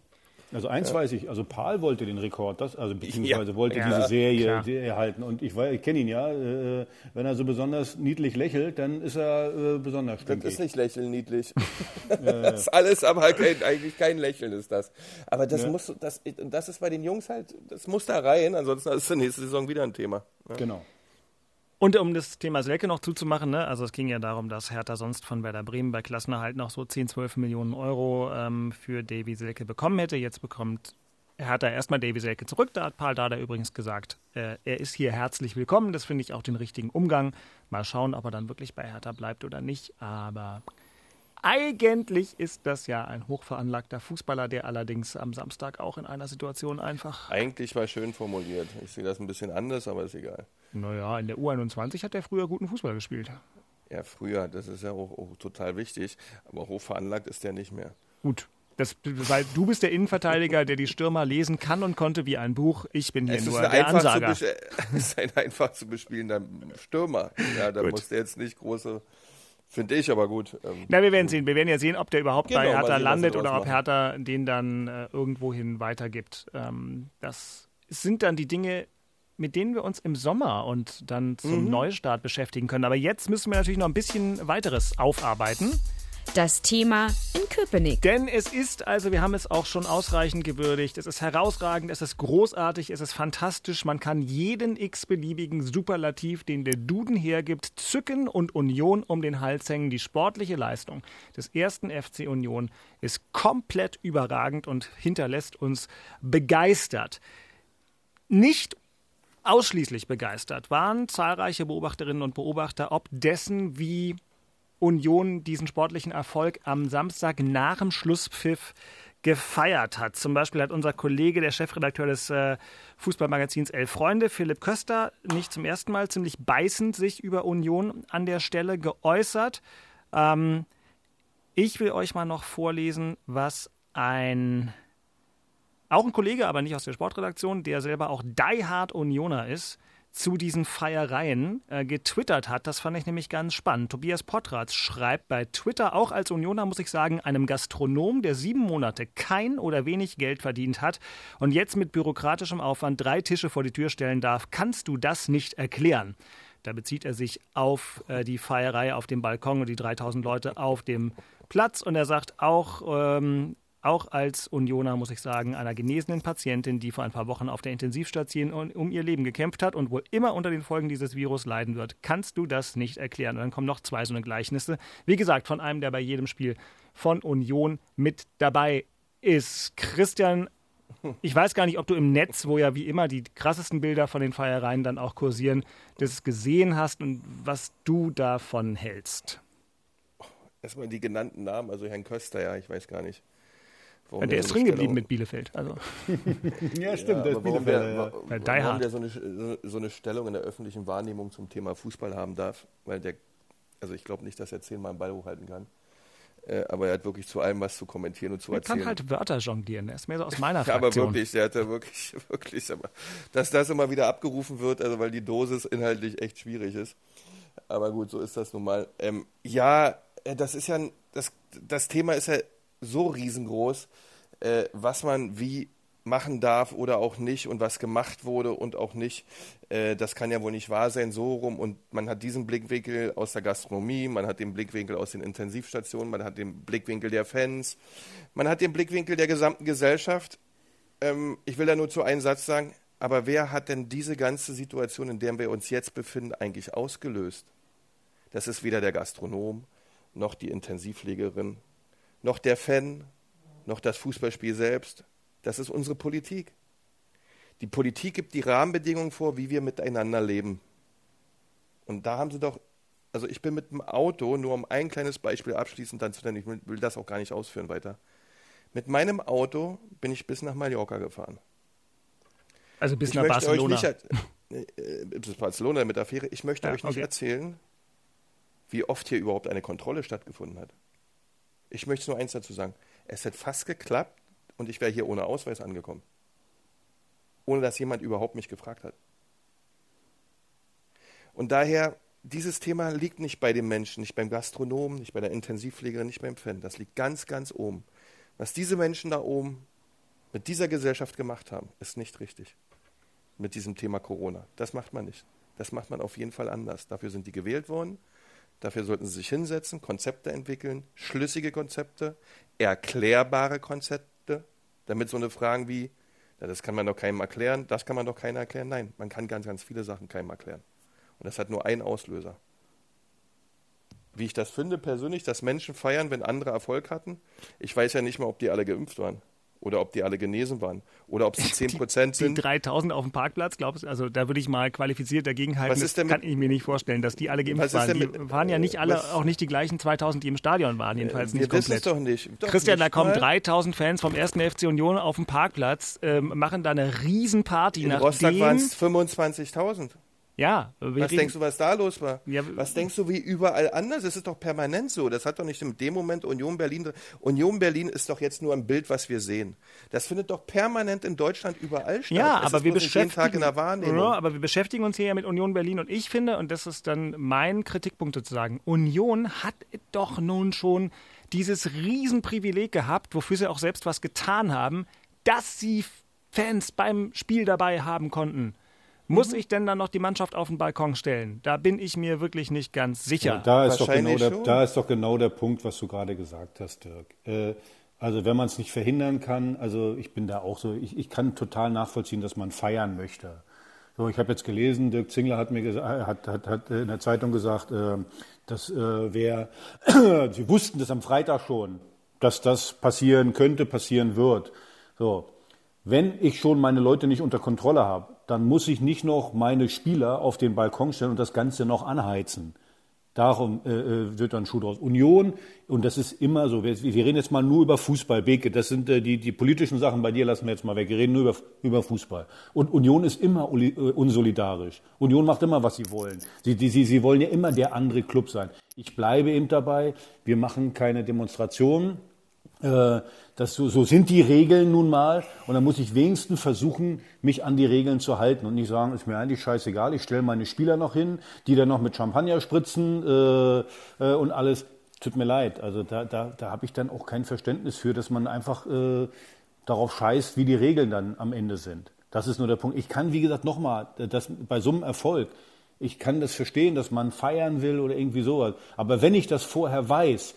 Also eins ja. weiß ich, also Paul wollte den Rekord, das, also beziehungsweise ja. wollte ja, diese Serie, erhalten. Und ich, ich kenne ihn ja, äh, wenn er so besonders niedlich lächelt, dann ist er äh, besonders stinkig. Das ist nicht lächeln niedlich. das ist alles, aber kein, eigentlich kein Lächeln ist das. Aber das muss, das, das ist bei den Jungs halt, das muss da rein, ansonsten ist es nächste Saison wieder ein Thema. Genau. Und um das Thema Selke noch zuzumachen, ne, also es ging ja darum, dass Hertha sonst von Werder Bremen bei Klassenerhalt noch so 10, 12 Millionen Euro ähm, für Davy Selke bekommen hätte. Jetzt bekommt Er da erstmal Davy Selke zurück. Da hat Paul Dada übrigens gesagt, äh, er ist hier herzlich willkommen. Das finde ich auch den richtigen Umgang. Mal schauen, ob er dann wirklich bei Hertha bleibt oder nicht. Aber eigentlich ist das ja ein hochveranlagter Fußballer, der allerdings am Samstag auch in einer Situation einfach. Eigentlich war schön formuliert. Ich sehe das ein bisschen anders, aber ist egal. Naja, in der U21 hat er früher guten Fußball gespielt. Ja, früher, das ist ja auch, auch total wichtig. Aber hochveranlagt ist der nicht mehr. Gut, das, weil du bist der Innenverteidiger, der die Stürmer lesen kann und konnte wie ein Buch. Ich bin hier es nur der einfach Ansager. Zu es ist ein einfach zu bespielender Stürmer. Ja, da Gut. muss der jetzt nicht große, finde ich, aber gut. Ähm, Na, wir werden sehen. Wir werden ja sehen, ob der überhaupt Genau, bei Hertha landet oder ob. Hertha den dann äh, irgendwohin weitergibt. Ähm, das sind dann die Dinge, mit denen wir uns im Sommer und dann zum Mhm. Neustart beschäftigen können. Aber jetzt müssen wir natürlich noch ein bisschen weiteres aufarbeiten. Das Thema in Köpenick. Denn es ist, also wir haben es auch schon ausreichend gewürdigt, es ist herausragend, es ist großartig, es ist fantastisch. Man kann jeden x-beliebigen Superlativ, den der Duden hergibt, zücken und Union um den Hals hängen. Die sportliche Leistung des ersten FC Union ist komplett überragend und hinterlässt uns begeistert. Nicht ausschließlich begeistert waren zahlreiche Beobachterinnen und Beobachter ob dessen, wie Union diesen sportlichen Erfolg am Samstag nach dem Schlusspfiff gefeiert hat. Zum Beispiel hat unser Kollege, der Chefredakteur des äh, Fußballmagazins Elf Freunde, Philipp Köster, nicht zum ersten Mal ziemlich beißend sich über Union an der Stelle geäußert. Ähm, ich will euch mal noch vorlesen, was ein auch ein Kollege, aber nicht aus der Sportredaktion, der selber auch Die Hard Unioner ist, zu diesen Feiereien äh, getwittert hat. Das fand ich nämlich ganz spannend. Tobias Potratz schreibt bei Twitter, auch als Unioner muss ich sagen, einem Gastronom, der sieben Monate kein oder wenig Geld verdient hat und jetzt mit bürokratischem Aufwand drei Tische vor die Tür stellen darf, kannst du das nicht erklären. Da bezieht er sich auf äh, die Feierei auf dem Balkon und die 3000 Leute auf dem Platz. Und er sagt auch, ähm, auch als Unioner, muss ich sagen, einer genesenen Patientin, die vor ein paar Wochen auf der Intensivstation um- ihr Leben gekämpft hat und wohl immer unter den Folgen dieses Virus leiden wird, kannst du das nicht erklären. Und dann kommen noch zwei so eine Gleichnisse. Wie gesagt, von einem, der bei jedem Spiel von Union mit dabei ist. Christian, ich weiß gar nicht, ob du im Netz, wo ja wie immer die krassesten Bilder von den Feiereien dann auch kursieren, das gesehen hast und was du davon hältst. Erstmal die genannten Namen, also Herrn Köster, ja, ich weiß gar nicht. Warum Ja, der so ist drin geblieben Stellung- mit Bielefeld. Also. Ja, stimmt, der ist aber warum der, ja. wa- Die warum der so eine, so eine Stellung in der öffentlichen Wahrnehmung zum Thema Fußball haben darf, weil der, also ich glaube nicht, dass er zehnmal einen Ball hochhalten kann. Äh, aber er hat wirklich zu allem was zu kommentieren und zu Er erzählen. kann halt Wörter jonglieren. Er ist mehr so aus meiner Ja, aber Fraktion. wirklich, der hat ja wirklich, wirklich, aber dass das immer wieder abgerufen wird, also weil die Dosis inhaltlich echt schwierig ist. Aber gut, so ist das nun mal. Ähm, ja, äh, das ist ja, ein- das, das Thema ist ja so riesengroß, äh, was man wie machen darf oder auch nicht und was gemacht wurde und auch nicht. Äh, das kann ja wohl nicht wahr sein, so rum. Und man hat diesen Blickwinkel aus der Gastronomie, man hat den Blickwinkel aus den Intensivstationen, man hat den Blickwinkel der Fans, man hat den Blickwinkel der gesamten Gesellschaft. Ähm, ich will da nur zu einem Satz sagen, aber wer hat denn diese ganze Situation, in der wir uns jetzt befinden, eigentlich ausgelöst? Das ist weder der Gastronom, noch die Intensivpflegerin, noch der Fan, noch das Fußballspiel selbst. Das ist unsere Politik. Die Politik gibt die Rahmenbedingungen vor, wie wir miteinander leben. Und da haben sie doch, also ich bin mit dem Auto, nur um ein kleines Beispiel abschließend dann zu nennen, ich will, das auch gar nicht ausführen weiter. Mit meinem Auto bin ich bis nach Mallorca gefahren. Also bis ich nach Barcelona. Euch nicht, äh, bis Barcelona mit der Fähre. Ich möchte Ja, euch nicht okay. erzählen, wie oft hier überhaupt eine Kontrolle stattgefunden hat. Ich möchte nur eins dazu sagen. Es hat fast geklappt und ich wäre hier ohne Ausweis angekommen. Ohne dass jemand überhaupt mich gefragt hat. Und daher, dieses Thema liegt nicht bei dem Menschen, nicht beim Gastronomen, nicht bei der Intensivpflegerin, nicht beim Fan. Das liegt ganz, ganz oben. Was diese Menschen da oben mit dieser Gesellschaft gemacht haben, ist nicht richtig. Mit diesem Thema Corona. Das macht man nicht. Das macht man auf jeden Fall anders. Dafür sind die gewählt worden. Dafür sollten sie sich hinsetzen, Konzepte entwickeln, schlüssige Konzepte, erklärbare Konzepte, damit so eine Fragen wie, na, das kann man doch keinem erklären, das kann man doch keiner erklären. Nein, man kann ganz, ganz viele Sachen keinem erklären. Und das hat nur einen Auslöser. Wie ich das finde persönlich, dass Menschen feiern, wenn andere Erfolg hatten. Ich weiß ja nicht mal, ob die alle geimpft waren. Oder ob die alle genesen waren oder ob sie 10 Prozent Die sind. 3000 auf dem Parkplatz, glaubst du? Also da würde ich mal qualifiziert dagegen halten. Was ist denn das mit- kann ich mir nicht vorstellen, dass die alle geimpft ist waren. denn Die mit- waren ja nicht alle, was- auch nicht die gleichen 2000, die im Stadion waren, jedenfalls wir nicht wissen es komplett. doch nicht. Doch Christian, da nicht kommen mal. 3000 Fans vom 1. FC Union auf dem Parkplatz, ähm, machen da eine Riesenparty. In Rostock waren es 25.000. ja, Was reden- denkst du, was da los war? Ja, was denkst du, wie überall anders? Es ist doch permanent so. Das hat doch nicht in dem Moment Union Berlin. drin. Union Berlin ist doch jetzt nur ein Bild, was wir sehen. Das findet doch permanent in Deutschland überall statt. Ja, aber wir jeden beschäftigen, Tag in der Wahrnehmung. Ja, aber wir beschäftigen uns hier ja mit Union Berlin und ich finde, und das ist dann mein Kritikpunkt sozusagen, Union hat doch nun schon dieses Riesenprivileg gehabt, wofür sie auch selbst was getan haben, dass sie Fans beim Spiel dabei haben konnten. Muss Mhm. ich denn dann noch die Mannschaft auf den Balkon stellen? Da bin ich mir wirklich nicht ganz sicher. Ja, da, ist doch genau der, da ist doch genau der Punkt, was du gerade gesagt hast, Dirk. Äh, also wenn man es nicht verhindern kann, also ich bin da auch so, ich, ich kann total nachvollziehen, dass man feiern möchte. So, ich habe jetzt gelesen, Dirk Zingler hat mir gesa- hat, hat, hat in der Zeitung gesagt, äh, dass äh, wer, sie wussten das am Freitag schon, dass das passieren könnte, passieren wird. So, wenn ich schon meine Leute nicht unter Kontrolle habe, dann muss ich nicht noch meine Spieler auf den Balkon stellen und das Ganze noch anheizen. Darum äh, äh, wird dann Schuh draus. Union, und das ist immer so, wir, wir reden jetzt mal nur über Fußball, Beke, das sind äh, die, die politischen Sachen bei dir lassen wir jetzt mal weg. Wir reden nur über, über Fußball. Und Union ist immer äh, unsolidarisch. Union macht immer, was sie wollen. Sie, die, sie, sie wollen ja immer der andere Club sein. Ich bleibe eben dabei, wir machen keine Demonstrationen. Äh, das so, sind die Regeln nun mal. Und dann muss ich wenigstens versuchen, mich an die Regeln zu halten und nicht sagen, ist mir eigentlich scheißegal, ich stelle meine Spieler noch hin, die dann noch mit Champagner spritzen äh, äh, und alles. Tut mir leid. Also da, da, da habe ich dann auch kein Verständnis für, dass man einfach äh, darauf scheißt, wie die Regeln dann am Ende sind. Das ist nur der Punkt. Ich kann, wie gesagt, nochmal, das bei so einem Erfolg, ich kann das verstehen, dass man feiern will oder irgendwie sowas. Aber wenn ich das vorher weiß,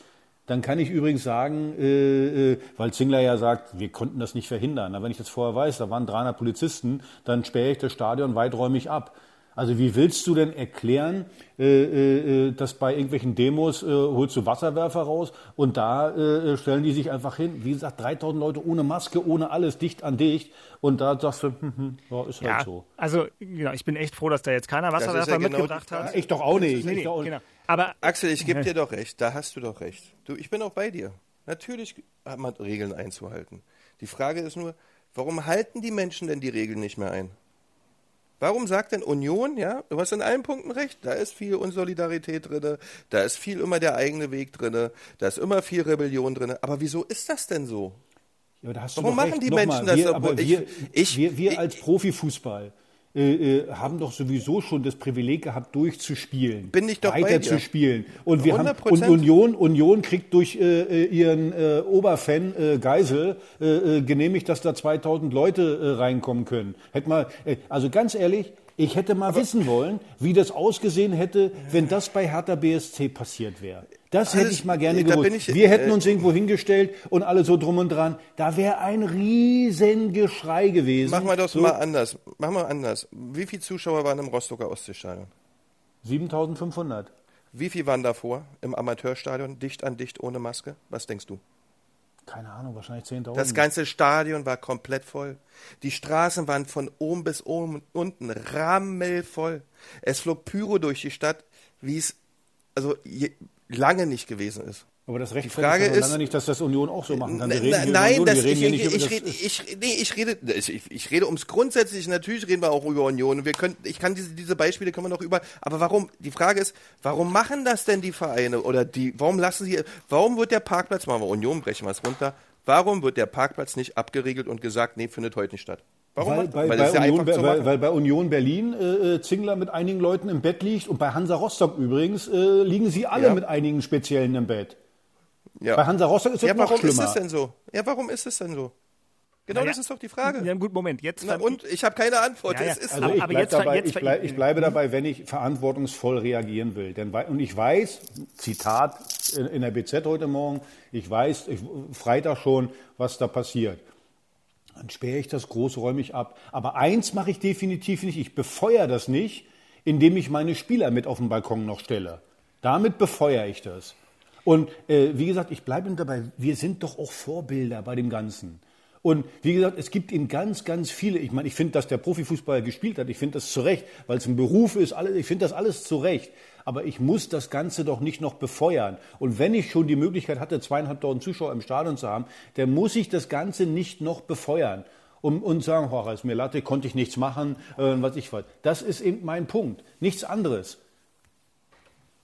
dann kann ich übrigens sagen, äh, äh, weil Zingler ja sagt, wir konnten das nicht verhindern. Aber wenn ich das vorher weiß, da waren 300 Polizisten, dann sperre ich das Stadion weiträumig ab. Also wie willst du denn erklären, äh, äh, dass bei irgendwelchen Demos äh, holst du Wasserwerfer raus und da äh, stellen die sich einfach hin? Wie gesagt, 3000 Leute ohne Maske, ohne alles, dicht an dicht. Und da sagst du, hm, hm, ja, ist halt ja, so. also genau, ich bin echt froh, dass da jetzt keiner ist ja Wasserwerfer genau mitgebracht hat. Ich doch auch nicht. Nee, Ich nee, doch auch nicht. genau. Aber Axel, ich gebe dir doch recht, da hast du doch recht. Du, ich bin auch bei dir. Natürlich hat man Regeln einzuhalten. Die Frage ist nur, warum halten die Menschen denn die Regeln nicht mehr ein? Warum sagt denn Union, ja, du hast in allen Punkten recht, da ist viel Unsolidarität drin, da ist viel immer der eigene Weg drin, da ist immer viel Rebellion drin. Aber wieso ist das denn so? Ja, Warum machen recht. die Nochmal, Menschen das, wir, aber ich- wir, ich- wir, wir als Profifußball äh, äh, haben doch sowieso schon das Privileg gehabt, durchzuspielen. Bin ich doch weiter zu spielen. Und wir haben 100%. und Union, Union kriegt durch äh, äh, ihren äh, Oberfan äh, Geisel äh, äh, genehmigt, dass da 2000 Leute äh, reinkommen können. Hätte mal, äh, also ganz ehrlich, ich hätte mal wissen wollen, wie das ausgesehen hätte, wenn das bei Hertha BSC passiert wäre. Das hätte ich mal gerne gewusst. ich- Wir hätten äh, uns irgendwo hingestellt und alle so drum und dran. Da wäre ein riesen Geschrei gewesen. Machen wir das so, mal anders. Machen wir anders. Wie viele Zuschauer waren im Rostocker Ostseestadion? 7500. Wie viel waren davor im Amateurstadion, dicht an dicht, ohne Maske? Was denkst du? Keine Ahnung, wahrscheinlich 10.000. Das ganze Stadion war komplett voll. Die Straßen waren von oben bis oben unten rammelvoll. Es flog Pyro durch die Stadt, wie es also lange nicht gewesen ist. Aber das rechtfertigt Frage ist- nicht, dass das Union auch so machen kann. Wir reden Nein, Union, das, wir reden ich, ich, über ich, das. ich, nee, ich rede, ich, ich rede ums Grundsätzliche. Natürlich reden wir auch über Union. Wir können, ich kann diese, diese Beispiele können wir noch über. Aber warum? Die Frage ist, warum machen das denn die Vereine oder die? Warum lassen sie? Warum wird der Parkplatz? Machen wir Union, brechen wir es runter. Warum wird der Parkplatz nicht abgeriegelt und gesagt, nee, findet heute nicht statt? Warum? Weil, bei, Weil bei, ja Union, weil, weil bei Union Berlin äh, äh, Zingler mit einigen Leuten im Bett liegt und bei Hansa Rostock übrigens äh, liegen sie alle Ja. mit einigen Speziellen im Bett. Ja. Bei Hansa Rostock ist es ja, noch warum schlimmer. ist es denn so? Ja, warum ist es denn so? Genau Naja. das ist doch die Frage. ja, gut, Moment, jetzt Na, und ich habe keine Antwort. Ja, ja. Es ist Also so. ich, aber bleib jetzt dabei, jetzt ich, bleib, ich bleibe dabei, wenn ich verantwortungsvoll reagieren will. Denn, und ich weiß, Zitat in, in der BZ heute Morgen, ich weiß ich, Freitag schon, was da passiert. Dann sperre ich das großräumig ab. Aber eins mache ich definitiv nicht, ich befeuere das nicht, indem ich meine Spieler mit auf den Balkon noch stelle. Damit befeuere ich das. Und äh, wie gesagt, ich bleibe dabei, wir sind doch auch Vorbilder bei dem Ganzen. Und wie gesagt, es gibt ihn ganz, ganz viele. Ich meine, ich finde, dass der Profifußballer gespielt hat. Ich finde das zu Recht, weil es ein Beruf ist. Alles, ich finde das alles zu Recht. Aber ich muss das Ganze doch nicht noch befeuern. Und wenn ich schon die Möglichkeit hatte, zweieinhalbtausend Zuschauer im Stadion zu haben, dann muss ich das Ganze nicht noch befeuern. Und, und sagen, oh, ist mir Latte, konnte ich nichts machen, äh, was ich weiß. Das ist eben mein Punkt. Nichts anderes.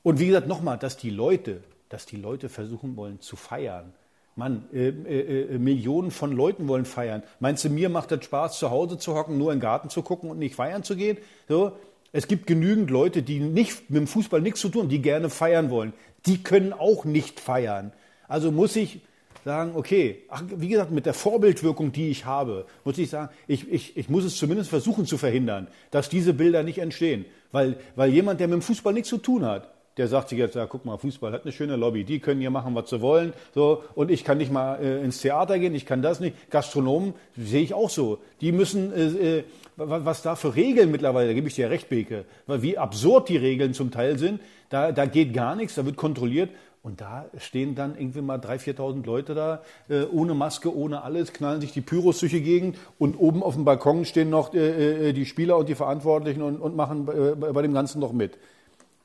Und wie gesagt, nochmal, dass die Leute, dass die Leute versuchen wollen zu feiern. Mann, äh, äh, äh, Millionen von Leuten wollen feiern. Meinst du, mir macht das Spaß, zu Hause zu hocken, nur in den Garten zu gucken und nicht feiern zu gehen? So? Es gibt genügend Leute, die nicht mit dem Fußball nichts zu tun, die gerne feiern wollen. Die können auch nicht feiern. Also muss ich sagen, okay, ach, wie gesagt, mit der Vorbildwirkung, die ich habe, muss ich sagen, ich, ich, ich muss es zumindest versuchen zu verhindern, dass diese Bilder nicht entstehen. Weil, weil jemand, der mit dem Fußball nichts zu tun hat, der sagt sich jetzt, ja, guck mal, Fußball hat eine schöne Lobby, die können hier machen, was sie wollen, so, und ich kann nicht mal äh, ins Theater gehen, ich kann das nicht. Gastronomen sehe ich auch so. Die müssen, äh, äh, was da für Regeln mittlerweile, da gebe ich dir recht, Beke, wie absurd die Regeln zum Teil sind, da, da geht gar nichts, da wird kontrolliert. Und da stehen dann irgendwie mal 3.000, 4.000 Leute da, äh, ohne Maske, ohne alles, knallen sich die Pyros durch die Gegend und oben auf dem Balkon stehen noch äh, äh die Spieler und die Verantwortlichen und, und machen äh, bei dem Ganzen noch mit.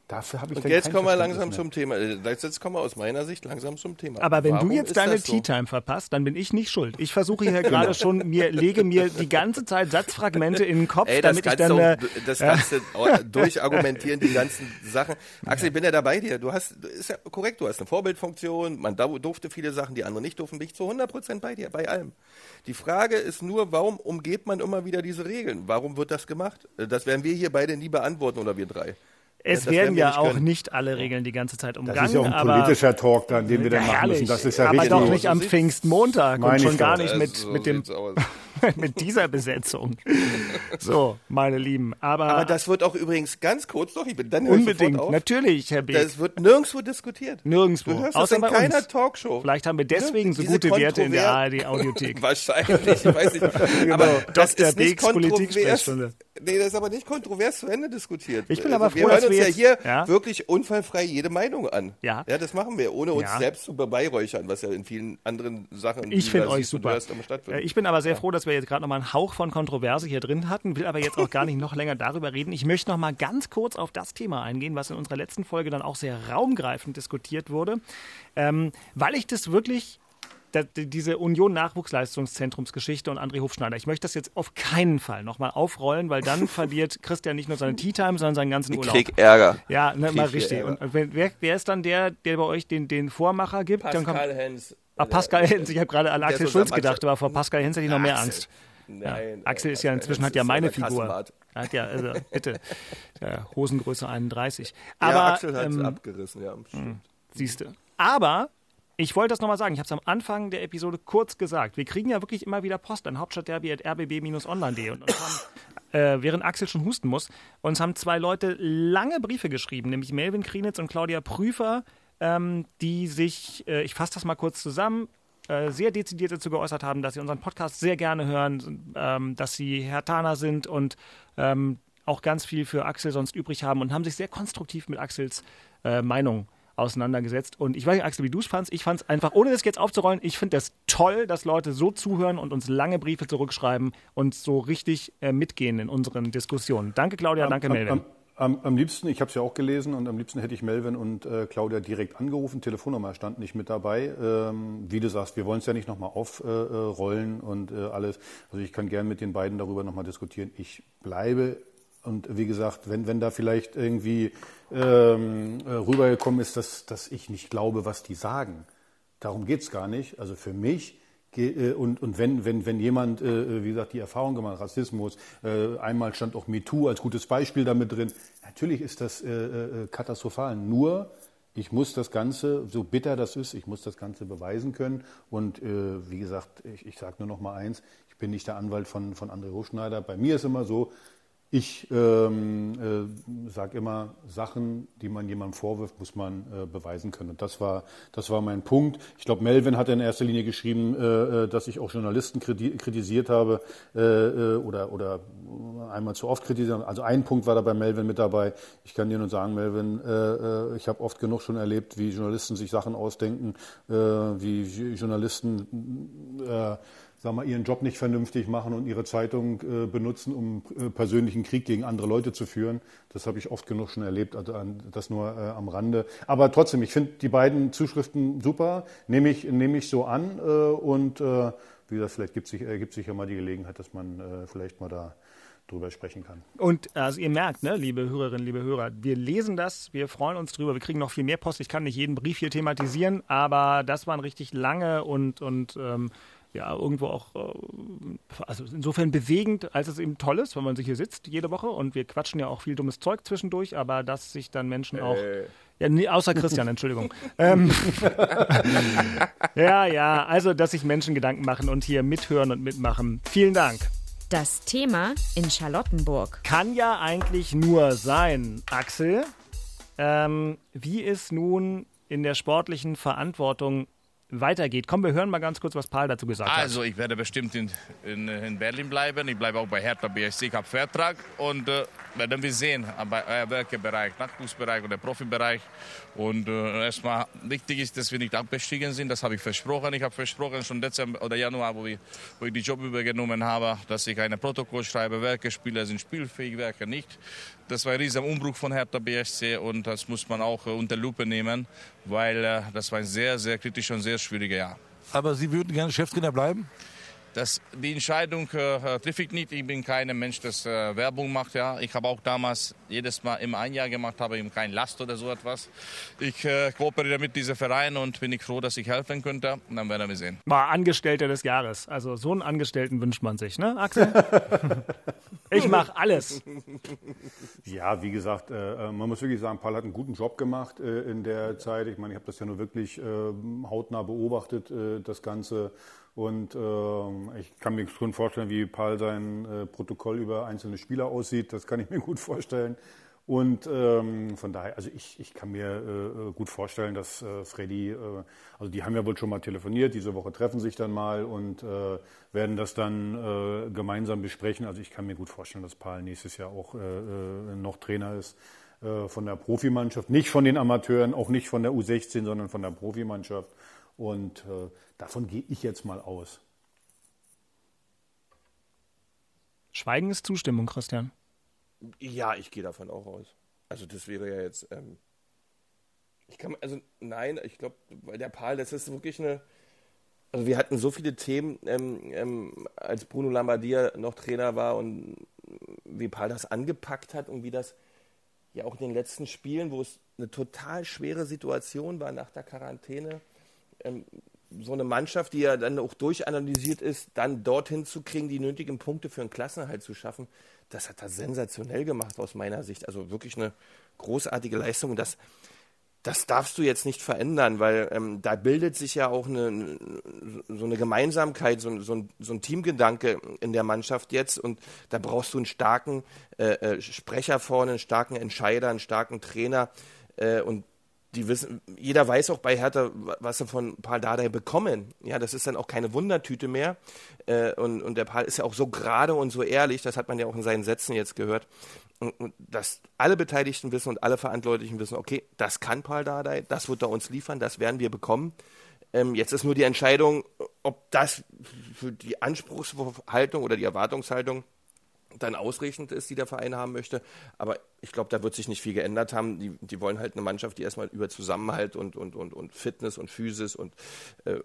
Dafür habe ich Und jetzt kommen wir langsam mehr. zum Thema. Äh, jetzt kommen wir aus meiner Sicht langsam zum Thema. Aber wenn Warum du jetzt deine so? Tea Time verpasst, dann bin ich nicht schuld. Ich versuche hier gerade schon, mir lege mir die ganze Zeit Satzfragmente in den Kopf, Ey, damit ich dann. Auch, das kannst du durchargumentieren, die ganzen Sachen. Axel, ich bin ja dabei dir. Du hast, ist ja korrekt, du hast eine Vorbildfunktion. Man durfte viele Sachen, die andere nicht durften. Bin ich zu 100 Prozent bei dir, bei allem. Die Frage ist nur, warum umgeht man immer wieder diese Regeln? Warum wird das gemacht? Das werden wir hier beide nie beantworten oder wir drei. Es ja, werden ja auch können. nicht alle Regeln die ganze Zeit umgangen. Das ist ja auch ein politischer Talk, dann, den wir dann machen müssen. Das ist ja aber richtig. doch nicht am Pfingstmontag und schon gar nicht mit, so mit, dem, mit dieser Besetzung. So, meine Lieben. Aber, aber das wird auch übrigens ganz kurz noch, ich bin dann Unbedingt, natürlich, Herr B. Das wird nirgendwo diskutiert. Nirgendwo. Du hörst Außer das in keiner uns. Talkshow. Vielleicht haben wir deswegen so gute Werte in der ARD-Audiothek. Wahrscheinlich, ich weiß nicht. genau. Aber das Dr. ist nicht kontrovers. Nee, das ist aber nicht kontrovers zu Ende diskutiert. Ich bin aber also, froh, wir hören dass uns wir ja jetzt, hier ja? wirklich unfallfrei jede Meinung an. Ja. Ja, das machen wir, ohne uns Ja. selbst zu beweihräuchern, was ja in vielen anderen Sachen Ich finde euch super. hörst, stattfindet. Äh, Ich bin aber sehr froh, dass wir jetzt gerade noch mal einen Hauch von Kontroverse hier drin hatten, will aber jetzt auch gar nicht noch länger darüber reden. Ich möchte noch mal ganz kurz auf das Thema eingehen, was in unserer letzten Folge dann auch sehr raumgreifend diskutiert wurde, ähm, weil ich das wirklich diese Union Nachwuchsleistungszentrumsgeschichte und André Hofschneider. Ich möchte das jetzt auf keinen Fall nochmal aufrollen, weil dann verliert Christian nicht nur seine Tea Time, sondern seinen ganzen Ich Urlaub. krieg Ärger. Ja, ne, mal richtig. Und wer, wer ist dann der, der bei euch den, den Vormacher gibt? Pascal Hens. Ah, Pascal Hens. Ich habe gerade an Axel Schulz gedacht, aber vor Pascal Hens hätte ich noch mehr. Angst. Nein. Ja. Axel ist ja Pascal inzwischen hat ja meine Figur. Hat ja, also bitte. Ja, Hosengröße 31. Ja, Aber Axel hat ähm, abgerissen, ja. stimmt. Siehst du. Aber ich wollte das nochmal sagen. Ich habe es am Anfang der Episode kurz gesagt. Wir kriegen ja wirklich immer wieder Post an hauptstadtderby.rbb-online.de und uns haben, äh, während Axel schon husten muss, uns haben zwei Leute lange Briefe geschrieben, nämlich Melvin Krienitz und Claudia Prüfer, ähm, die sich, äh, ich fasse das mal kurz zusammen, äh, sehr dezidiert dazu geäußert haben, dass sie unseren Podcast sehr gerne hören, ähm, dass sie Herr Taner sind und ähm, auch ganz viel für Axel sonst übrig haben und haben sich sehr konstruktiv mit Axels äh, Meinung auseinandergesetzt. Und ich weiß nicht, Axel, wie du es fandst. Ich fand es einfach, ohne das jetzt aufzurollen, ich finde das toll, dass Leute so zuhören und uns lange Briefe zurückschreiben und so richtig äh, mitgehen in unseren Diskussionen. Danke, Claudia, danke, Melvin. Am, am, liebsten, ich habe es ja auch gelesen, und am liebsten hätte ich Melvin und äh, Claudia direkt angerufen. Telefonnummer stand nicht mit dabei. Ähm, wie du sagst, wir wollen es ja nicht nochmal aufrollen und äh, alles. Also ich kann gern mit den beiden darüber nochmal diskutieren. Ich bleibe und wie gesagt, wenn, wenn da vielleicht irgendwie ähm, äh, rübergekommen ist, dass, dass ich nicht glaube, was die sagen, darum geht's gar nicht. Also für mich äh, und, und wenn, wenn, wenn jemand, äh, wie gesagt, die Erfahrung gemacht hat, Rassismus, äh, einmal stand auch MeToo als gutes Beispiel damit drin, natürlich ist das äh, äh, katastrophal. Nur, ich muss das Ganze, so bitter das ist, ich muss das Ganze beweisen können. Und äh, wie gesagt, ich, ich sage nur noch mal eins, ich bin nicht der Anwalt von, von André Hochschneider. Bei mir ist immer so, ich ähm, äh, sage immer, Sachen, die man jemandem vorwirft, muss man äh, beweisen können. Und das war, das war mein Punkt. Ich glaube, Melvin hat in erster Linie geschrieben, äh, äh, dass ich auch Journalisten kriti- kritisiert habe äh, äh, oder, oder einmal zu oft kritisiert. habe. Also ein Punkt war da bei Melvin mit dabei. Ich kann dir nur sagen, Melvin, ich habe oft genug schon erlebt, wie Journalisten sich Sachen ausdenken, wie Journalisten sag mal, ihren Job nicht vernünftig machen und ihre Zeitung äh, benutzen, um äh, persönlichen Krieg gegen andere Leute zu führen. Das habe ich oft genug schon erlebt, also an, das nur äh, am Rande. Aber trotzdem, ich finde die beiden Zuschriften super, nehme ich, nehme ich so an äh, und äh, wie gesagt, vielleicht gibt sich, ergibt sich ja mal die Gelegenheit, dass man äh, vielleicht mal da drüber sprechen kann. Und also ihr merkt, ne, liebe Hörerinnen, liebe Hörer, wir lesen das, wir freuen uns drüber, wir kriegen noch viel mehr Post. Ich kann nicht jeden Brief hier thematisieren, aber das waren richtig lange und, und ähm, ja, irgendwo auch, äh, also insofern bewegend, als es eben toll ist, wenn man sich hier sitzt jede Woche und wir quatschen ja auch viel dummes Zeug zwischendurch, aber dass sich dann Menschen auch. Äh. Ja, nee, außer Christian, Entschuldigung. ähm, ja, ja, also, dass sich Menschen Gedanken machen und hier mithören und mitmachen. Vielen Dank. Das Thema in Charlottenburg. Kann ja eigentlich nur sein, Axel, ähm, wie es nun in der sportlichen Verantwortung weitergeht. Komm, wir hören mal ganz kurz, was Paul dazu gesagt hat. Also, ich werde bestimmt in, in, in Berlin bleiben. Ich bleibe auch bei Hertha BSC. Ich habe Vertrag und äh, werden wir sehen, aber äh, welcher Bereich, Nachwuchsbereich oder Profibereich. Und äh, erstmal wichtig ist, dass wir nicht abgestiegen sind. Das habe ich versprochen. Ich habe versprochen schon Dezember oder Januar, wo ich, wo ich die Job übergenommen habe, dass ich ein Protokoll schreibe, welche Spieler sind spielfähig, welche nicht. Das war ein riesiger Umbruch von Hertha BSC und das muss man auch äh, unter Lupe nehmen, weil äh, das war ein sehr, sehr kritisches und sehr schwieriges Jahr. Aber Sie würden gerne Cheftrainer bleiben? Das, die Entscheidung äh, treffe ich nicht. Ich bin kein Mensch, der äh, Werbung macht. Ja. Ich habe auch damals jedes Mal immer ein Jahr gemacht, habe ihm kein Last oder so etwas. Ich äh, kooperiere mit diesem Verein und bin ich froh, dass ich helfen könnte. Und dann werden wir sehen. War Angestellter des Jahres. Also so einen Angestellten wünscht man sich, ne, Axel? ich mache alles. Ja, wie gesagt, äh, man muss wirklich sagen, Paul hat einen guten Job gemacht äh, in der Zeit. Ich meine, ich habe das ja nur wirklich äh, hautnah beobachtet, äh, das Ganze. Und äh, ich kann mir schon vorstellen, wie Paul sein äh, Protokoll über einzelne Spieler aussieht. Das kann ich mir gut vorstellen. Und ähm, von daher, also ich, ich kann mir äh, gut vorstellen, dass äh, Freddy, äh, also die haben ja wohl schon mal telefoniert, diese Woche treffen sich dann mal und äh, werden das dann äh, gemeinsam besprechen. Also ich kann mir gut vorstellen, dass Paul nächstes Jahr auch äh, äh, noch Trainer ist äh, von der Profimannschaft, nicht von den Amateuren, auch nicht von der U16, sondern von der Profimannschaft. Und äh, davon gehe ich jetzt mal aus. Schweigen ist Zustimmung, Christian. Ja, ich gehe davon auch aus. Also das wäre ja jetzt. Ähm, ich kann, also nein, ich glaube, weil der Paul, das ist wirklich eine. Also wir hatten so viele Themen, ähm, ähm, als Bruno Lambadia noch Trainer war und wie Paul das angepackt hat und wie das ja auch in den letzten Spielen, wo es eine total schwere Situation war nach der Quarantäne, ähm, so eine Mannschaft, die ja dann auch durchanalysiert ist, dann dorthin zu kriegen, die nötigen Punkte für einen Klassenhalt zu schaffen, das hat er sensationell gemacht aus meiner Sicht. Also wirklich eine großartige Leistung. Und das, das darfst du jetzt nicht verändern, weil ähm, da bildet sich ja auch eine, so eine Gemeinsamkeit, so, so, ein, so, ein, Teamgedanke in der Mannschaft jetzt. Und da brauchst du einen starken äh, äh Sprecher vorne, einen starken Entscheider, einen starken Trainer. Äh, und die wissen, jeder weiß auch bei Hertha, was sie von Paul Dardai bekommen. Ja, das ist dann auch keine Wundertüte mehr. Äh, und, und der Paul ist ja auch so gerade und so ehrlich, das hat man ja auch in seinen Sätzen jetzt gehört. Dass alle Beteiligten wissen und alle Verantwortlichen wissen, okay, das kann Paul Dardai, das wird er uns liefern, das werden wir bekommen. Ähm, jetzt ist nur die Entscheidung, ob das für die Anspruchshaltung oder die Erwartungshaltung dann ausreichend ist, die der Verein haben möchte. Aber ich glaube, da wird sich nicht viel geändert haben. Die, die wollen halt eine Mannschaft, die erstmal über Zusammenhalt und, und, und, und Fitness und Physis und äh,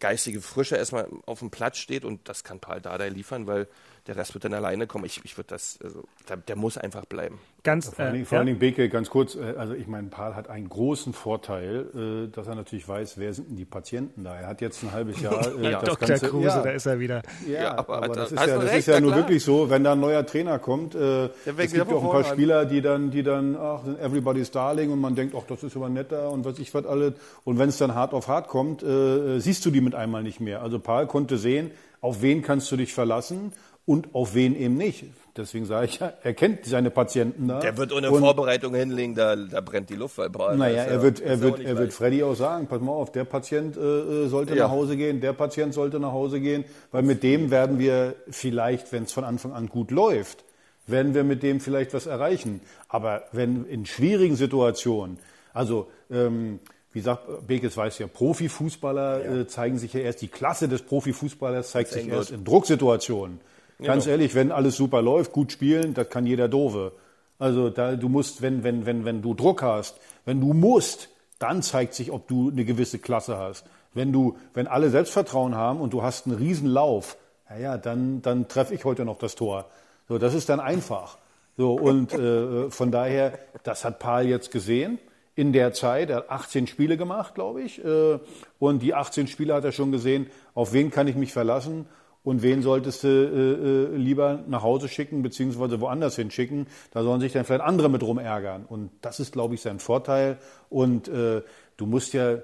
geistige Frische erstmal auf dem Platz steht und das kann Paul Dardai liefern, weil der Rest wird dann alleine kommen. Ich, ich würde das, also, der, der, muss einfach bleiben. Ganz, vor allen Dingen, äh, vor allen Dingen Beke, ganz kurz, äh, also ich meine, Paul hat einen großen Vorteil, äh, dass er natürlich weiß, wer sind denn die Patienten da. Er hat jetzt ein halbes Jahr äh, ja. das Dr. Ganze, Kruse, ja, da ist er wieder. Ja, ja aber, aber, das ist ja, das ist ja nur wirklich so, wenn da ein neuer Trainer kommt, äh, es gibt auch ein paar Spieler, die dann, die dann, ach, sind everybody's darling und man denkt, ach, das ist aber netter und was ich was alles. Und wenn es dann hart auf hart kommt, äh, siehst du die mit einmal nicht mehr. Also Paul konnte sehen, auf wen kannst du dich verlassen und auf wen eben nicht. Deswegen sage ich ja, er kennt seine Patienten da. Der wird ohne und, Vorbereitung hinlegen, da, da brennt die Luft. Weil naja, er wird, er wird, er wird Freddy auch sagen, pass mal auf, der Patient äh, äh, sollte ja. nach Hause gehen, der Patient sollte nach Hause gehen, weil mit dem werden wir vielleicht, wenn es von Anfang an gut läuft, werden wir mit dem vielleicht was erreichen. Aber wenn in schwierigen Situationen, also ähm, wie sagt Bekes weiß ja, Profifußballer Ja. Äh, zeigen sich ja erst, die Klasse des Profifußballers zeigt sich erst in Drucksituationen. Ganz Genau. ehrlich, wenn alles super läuft, gut spielen, das kann jeder Doofe. Also da, du musst, wenn, wenn, wenn, wenn du Druck hast, wenn du musst, dann zeigt sich, ob du eine gewisse Klasse hast. Wenn du, wenn alle Selbstvertrauen haben und du hast einen Riesenlauf, naja, dann, dann treffe ich heute noch das Tor. So, das ist dann einfach. So, und äh, von daher, das hat Paul jetzt gesehen in der Zeit. Er hat 18 Spiele gemacht, glaube ich. Äh, und die 18 Spiele hat er schon gesehen, auf wen kann ich mich verlassen und wen solltest du äh, äh, lieber nach Hause schicken, beziehungsweise woanders hinschicken. Da sollen sich dann vielleicht andere mit rumärgern. Und das ist, glaube ich, sein Vorteil. Und äh, du musst ja,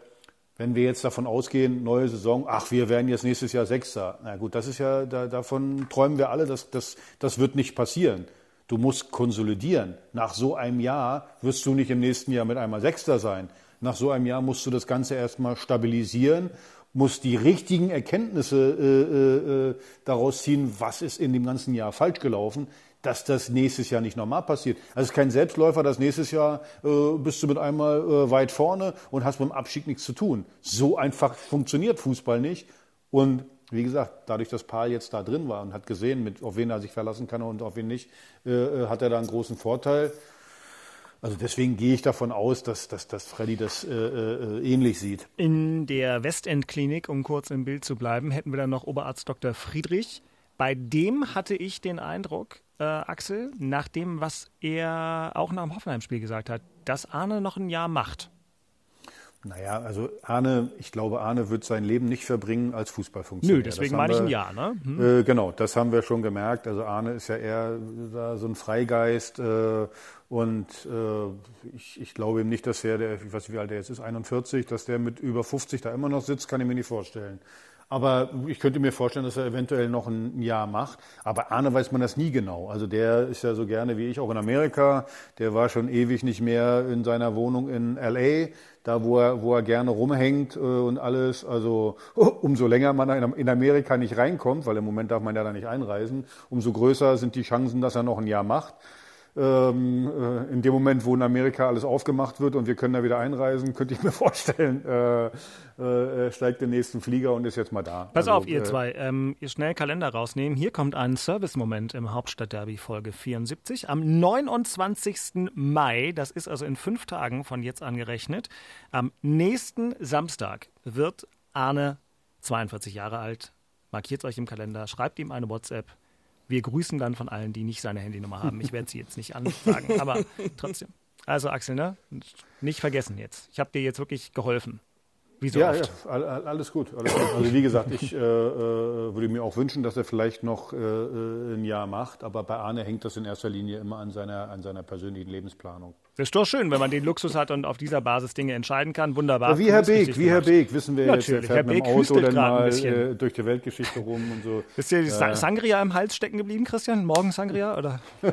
wenn wir jetzt davon ausgehen, neue Saison, ach, wir werden jetzt nächstes Jahr Sechster. Na gut, das ist ja, da, davon träumen wir alle, das, das, das wird nicht passieren. Du musst konsolidieren. Nach so einem Jahr wirst du nicht im nächsten Jahr mit einmal Sechster sein. Nach so einem Jahr musst du das Ganze erstmal stabilisieren, musst die richtigen Erkenntnisse äh, äh, daraus ziehen, was ist in dem ganzen Jahr falsch gelaufen, dass das nächstes Jahr nicht normal passiert. Also es ist kein Selbstläufer, dass nächstes Jahr äh, bist du mit einmal äh, weit vorne und hast mit dem Abstieg nichts zu tun. So einfach funktioniert Fußball nicht. Und wie gesagt, dadurch, dass Paul jetzt da drin war und hat gesehen, mit, auf wen er sich verlassen kann und auf wen nicht, äh, äh, hat er da einen großen Vorteil. Also deswegen gehe ich davon aus, dass, dass, dass Freddy das äh, äh, ähnlich sieht. In der Westend-Klinik, um kurz im Bild zu bleiben, hätten wir dann noch Oberarzt Dr. Friedrich. Bei dem hatte ich den Eindruck, äh, Axel, nach dem, was er auch nach dem Hoffenheim-Spiel gesagt hat, dass Arne noch ein Jahr macht. Naja, also Arne, ich glaube, Arne wird sein Leben nicht verbringen als Fußballfunktionär. Nö, deswegen meine ich ein Jahr, ne? Hm. Äh, genau, das haben wir schon gemerkt. Also Arne ist ja eher so ein Freigeist äh, und äh, ich, ich glaube ihm nicht, dass er, der, ich weiß nicht, wie alt er jetzt ist, 41, dass der mit über 50 da immer noch sitzt, kann ich mir nicht vorstellen. Aber ich könnte mir vorstellen, dass er eventuell noch ein Jahr macht. Aber Arne weiß man das nie genau. Also der ist ja so gerne wie ich auch in Amerika. Der war schon ewig nicht mehr in seiner Wohnung in LA, da wo er, wo er gerne rumhängt äh, und alles. Also umso länger man in in Amerika nicht reinkommt, weil im Moment darf man ja da nicht einreisen, umso größer sind die Chancen, dass er noch ein Jahr macht. Ähm, äh, in dem Moment, wo in Amerika alles aufgemacht wird und wir können da wieder einreisen, könnte ich mir vorstellen, äh, äh, steigt den nächsten Flieger und ist jetzt mal da. Pass Also, auf, ihr äh, zwei. Ähm, ihr schnell Kalender rausnehmen. Hier kommt ein Service-Moment im Hauptstadtderby Folge 74. Am 29. Mai, das ist also in fünf Tagen von jetzt angerechnet, am nächsten Samstag wird Arne 42 Jahre alt. Markiert euch im Kalender, schreibt ihm eine WhatsApp. Wir grüßen dann von allen, die nicht seine Handynummer haben. Ich werde sie jetzt nicht anfragen, aber trotzdem. Also Axel, ne? Nicht vergessen jetzt. Ich habe dir jetzt wirklich geholfen. Wie so ja, oft. ja, all- all- alles gut, alles gut. Also wie gesagt, ich äh, äh, würde mir auch wünschen, dass er vielleicht noch äh, äh, ein Jahr macht, aber bei Arne hängt das in erster Linie immer an seiner, an seiner persönlichen Lebensplanung. Das ist doch schön, wenn man den Luxus hat und auf dieser Basis Dinge entscheiden kann. Wunderbar. Ja, wie Herr Das ist Beek, wie Herr. Beek, wissen wir Natürlich. jetzt, er Herr fährt mit Beek dem Auto dann mal bisschen. äh, durch die Weltgeschichte rum und so. Ist dir die Äh, Sangria im Hals stecken geblieben, Christian? Morgen Sangria? Oder?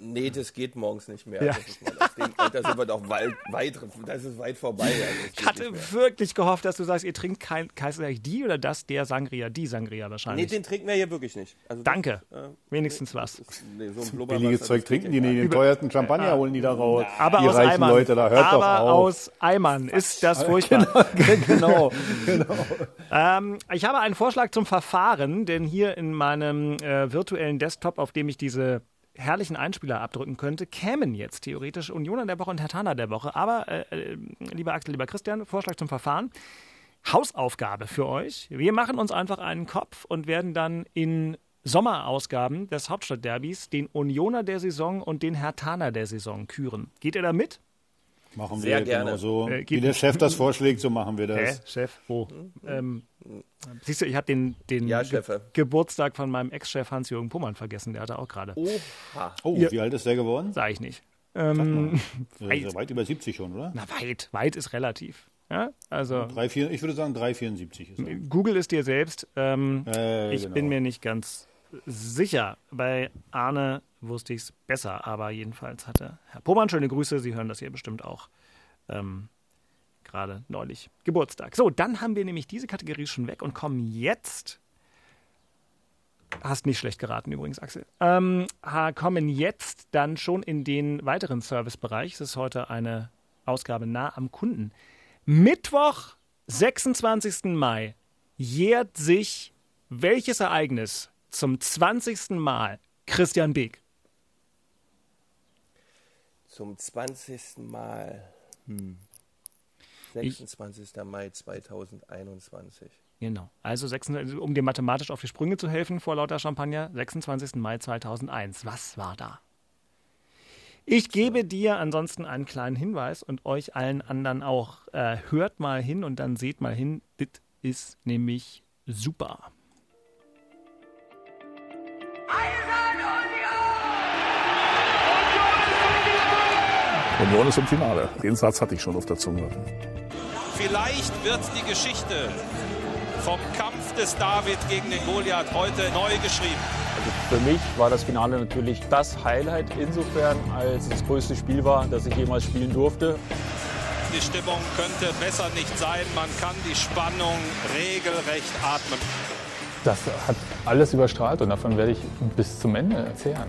Nee, das geht morgens nicht mehr. Ja. Das ist mal auf dem Alter sind wir doch weit, weit, das ist weit vorbei. Also das Ich hatte wirklich gehofft, dass du sagst, ihr trinkt kein, heißt das eigentlich die oder das, der Sangria? Die Sangria Nee, wahrscheinlich. den trinken wir hier wirklich nicht. Also das, Danke. äh, Wenigstens was. nee, so ein billiges das Zeug trinke trinken die ich nicht, den teuersten Champagner holen die da raus. Aber die aus Eimern. Leute, da hört Aber aus Eimern ist das furchtbar. genau, genau. Ähm, ich habe einen Vorschlag zum Verfahren, denn hier in meinem äh, virtuellen Desktop, auf dem ich diese herrlichen Einspieler abdrücken könnte, kämen jetzt theoretisch Unioner der Woche und Hertaner der Woche. Aber, äh, äh, lieber Axel, lieber Christian, Vorschlag zum Verfahren. Hausaufgabe für euch. Wir machen uns einfach einen Kopf und werden dann in Sommerausgaben des Hauptstadtderbys den Unioner der Saison und den Hertaner der Saison küren. Geht ihr da mit? Machen Sehr wir gerne. genau so. Äh, Wie der. Chef das vorschlägt, so machen wir Hä, das. Chef? Wo? Ähm, siehst du, ich habe den, den Ja, Ge. Geburtstag von meinem Ex-Chef Hans-Jürgen Pummern vergessen. Der hatte auch gerade. Oha. Oh, Ja. wie alt ist der geworden? Sag ich nicht. Ähm, Äh, ist ja weit über 70 schon, oder? na, weit. Weit ist relativ. Ja? Also, Drei, vier, ich würde sagen 3,74 ist er. Google ist dir selbst. Ähm, Äh, ich genau. bin mir nicht ganz sicher. Bei Arne wusste ich es besser, aber jedenfalls hatte Herr Pummern schöne Grüße. Sie hören das hier bestimmt auch ähm, gerade neulich Geburtstag. So, dann haben wir nämlich diese Kategorie schon weg und kommen jetzt. Hast nicht schlecht geraten übrigens, Axel. Ähm, kommen jetzt dann schon in den weiteren Servicebereich. Es ist heute eine Ausgabe nah am Kunden. Mittwoch, 26. Mai, jährt sich welches Ereignis zum 20. Mal Christian Beek? Zum 20. Mal. Hm. 26. Ich, Mai 2021. Genau. Also, 26, um dir mathematisch auf die Sprünge zu helfen vor lauter Champagner, 26. Mai 2001. Was war da? Ich gebe dir ansonsten einen kleinen Hinweis und euch allen anderen auch. Äh, hört mal hin und dann seht mal hin. Das ist nämlich super. Union ist im Finale. Den Satz hatte ich schon auf der Zunge. Vielleicht wird die Geschichte vom Kampf des David gegen den Goliath heute neu geschrieben. Also für mich war das Finale natürlich das Highlight insofern, als es das größte Spiel war, das ich jemals spielen durfte. Die Stimmung könnte besser nicht sein. Man kann die Spannung regelrecht atmen. Das hat alles überstrahlt und davon werde ich bis zum Ende erzählen.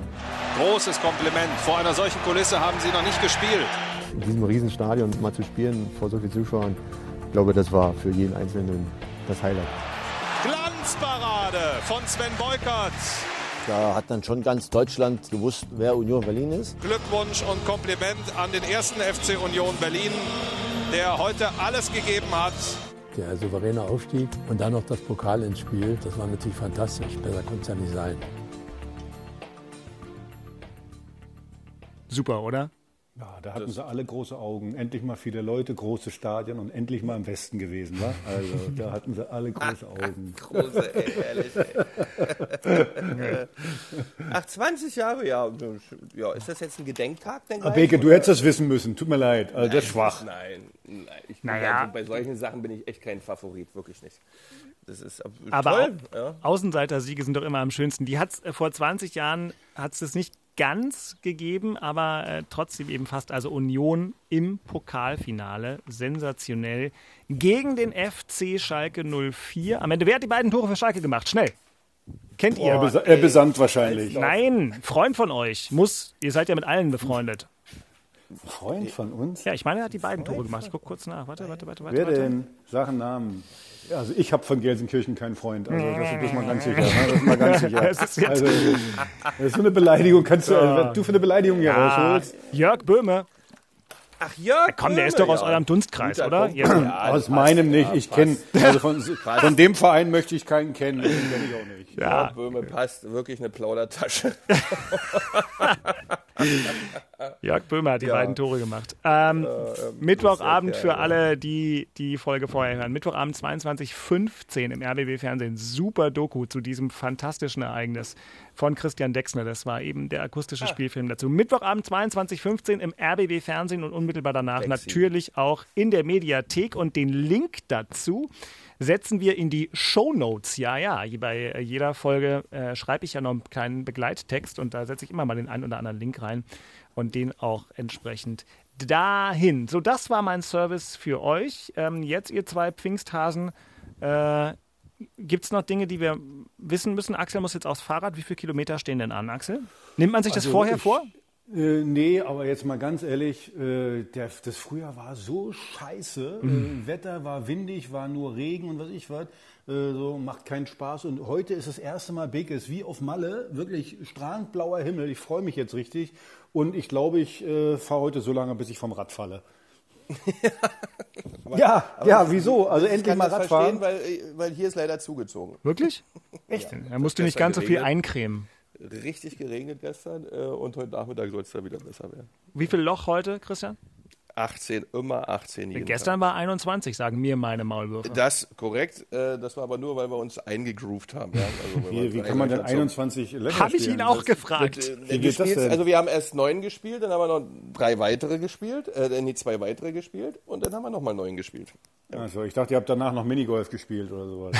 Großes Kompliment. Vor einer solchen Kulisse haben Sie noch nicht gespielt. In diesem Riesenstadion mal zu spielen vor so vielen Zuschauern, ich glaube, das war für jeden Einzelnen das Highlight. Glanzparade von Sven Beukert. Da hat dann schon ganz Deutschland gewusst, wer Union Berlin ist. Glückwunsch und Kompliment an den ersten FC Union Berlin, der heute alles gegeben hat. Der souveräne Aufstieg und dann noch das Pokal ins Spiel, das war natürlich fantastisch. Besser konnte es ja nicht sein. Super, oder? Ja, da hatten sie alle große Augen. Endlich mal viele Leute, große Stadien und endlich mal im Westen gewesen, wa? Also da hatten sie alle große Augen. große, ey, ehrlich, ey. Ach, 20 Jahre, ja. ja. Ist das jetzt ein Gedenktag? Denn gleich, Beke, du hättest das wissen müssen. Tut mir leid. Also, nein, das ist schwach. Nein, nein. Ich naja. also, bei solchen Sachen bin ich echt kein Favorit, wirklich nicht. Das ist Aber toll. Ja. Außenseiter-Siege sind doch immer am schönsten. Die hat's äh, vor 20 Jahren hat es das nicht ganz gegeben, aber äh, trotzdem eben fast. Also Union im Pokalfinale. Sensationell. Gegen den FC Schalke 04. Am Ende, wer hat die beiden Tore für Schalke gemacht? Schnell. Kennt ihr? Oh, er besandt wahrscheinlich. Nein, Freund von euch. Muss, ihr seid ja mit allen befreundet. Freund von uns? Ja, ich meine, er hat die beiden Tore gemacht. Ich guck kurz nach. Warte, warte, warte. Wer warte. denn? Sachen, Namen. Also ich habe von Gelsenkirchen keinen Freund. Also das, ist mal ganz sicher. Ne? Das ist mal ganz sicher. das, ist also, das ist so eine Beleidigung. Kannst du, also, du für eine Beleidigung hier ja. rausholst? Jörg Böhme. Ach Jörg, komm, der ist doch aus ja. eurem Dunstkreis, oder? Ja, aus meinem nicht. Ich kenne, also von, von, dem Verein möchte ich keinen kennen. Den kenne ich auch nicht. Ja. Jörg Böhme passt wirklich eine Plaudertasche. Jörg Böhme hat die ja. beiden Tore gemacht. Ähm, äh, Mittwochabend für alle, die die Folge vorher hören. Mittwochabend 22.15 im RBB-Fernsehen. Super Doku zu diesem fantastischen Ereignis von Christian Dexner. Das war eben der akustische ah. Spielfilm dazu. Mittwochabend 22.15 im RBB-Fernsehen und unmittelbar danach Sexy. natürlich auch in der Mediathek. Und den Link dazu setzen wir in die Show Notes. Ja, ja, bei jeder Folge äh, schreibe ich ja noch keinen Begleittext und da setze ich immer mal den einen oder anderen Link rein und den auch entsprechend dahin. So, das war mein Service für euch. Ähm, jetzt, ihr zwei Pfingsthasen, äh, gibt es noch Dinge, die wir wissen müssen? Axel muss jetzt aufs Fahrrad. Wie viele Kilometer stehen denn an, Axel? Nimmt man sich das also vorher ich, vor? Äh, nee, aber jetzt mal ganz ehrlich, äh, der, das Frühjahr war so scheiße. Mhm. Äh, Wetter war windig, war nur Regen und was ich was. Äh, so macht keinen Spaß. Und heute ist das erste Mal Big ist wie auf Malle, wirklich strahlend blauer Himmel. Ich freue mich jetzt richtig. Und ich glaube, ich äh, fahre heute so lange, bis ich vom Rad falle. Ja, ja, wieso? Also endlich mal Radfahren. Weil, weil hier ist leider zugezogen. Wirklich? Echt? Ja. Da musst du nicht ganz so viel eincremen richtig geregnet gestern äh, und heute Nachmittag soll es dann wieder besser werden. Wie viel Loch heute, Christian? 18, immer 18 jeden Gestern Tag. war 21, sagen mir meine Maulwürfe. Das korrekt, äh, das war aber nur, weil wir uns eingegroovt haben. Ja? Also, wie, wie kann man denn 21 Länder Habe ich ihn auch das, gefragt. Das, äh, wie geht das denn? Also wir haben erst neun gespielt, dann haben wir noch drei weitere gespielt, äh, nee, zwei weitere gespielt und dann haben wir nochmal neun gespielt. Ja. Also ich dachte, ihr habt danach noch Minigolf gespielt oder sowas.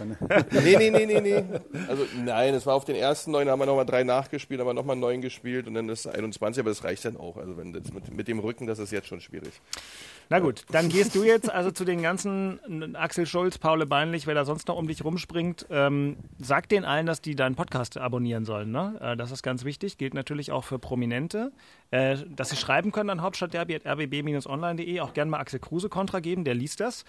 nee, nee, nee, nee, nee. Also nein, es war auf den ersten neun, da haben wir nochmal drei nachgespielt, aber nochmal neun gespielt und dann ist 21, aber das reicht dann auch. Also wenn das mit, mit dem Rücken, das ist jetzt schon schwierig. Na gut, dann gehst du jetzt also zu den ganzen Axel Schulz, Paul Beinlich, wer da sonst noch um dich rumspringt. Ähm, sag den allen, dass die deinen Podcast abonnieren sollen. Ne? Äh, das ist ganz wichtig, gilt natürlich auch für Prominente. Äh, dass sie schreiben können an hauptstadtderby.rbb-online.de, auch gerne mal Axel Kruse kontra geben, der liest das.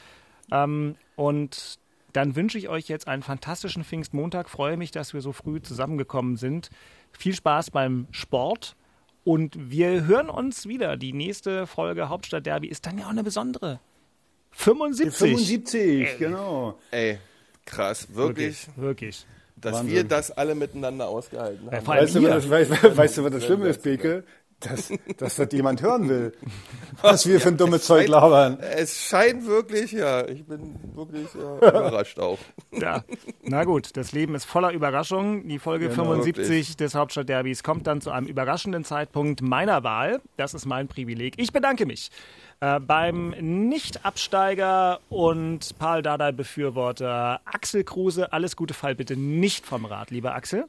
Ähm, und dann wünsche ich euch jetzt einen fantastischen Pfingstmontag. Freue mich, dass wir so früh zusammengekommen sind. Viel Spaß beim Sport und wir hören uns wieder. Die nächste Folge Hauptstadt Derby ist dann ja auch eine besondere. 75. 75, Ey. genau. Ey, krass, wirklich. Wirklich. wirklich. Dass Wahnsinn. wir das alle miteinander ausgehalten haben. Ja, weißt, du, das, weißt, weißt, du, was das Schlimme ist, Beke? Dass, dass das jemand hören will, was wir für ein dummes Zeug labern. Es scheint wirklich, ja, ich bin wirklich ja, überrascht auch. Ja, na gut, das Leben ist voller Überraschungen. Die Folge genau, 75 wirklich. des Hauptstadtderbys kommt dann zu einem überraschenden Zeitpunkt meiner Wahl. Das ist mein Privileg. Ich bedanke mich äh, beim Nicht-Absteiger und Paul Dardai-Befürworter Axel Kruse. Alles Gute Fall bitte nicht vom Rad, lieber Axel.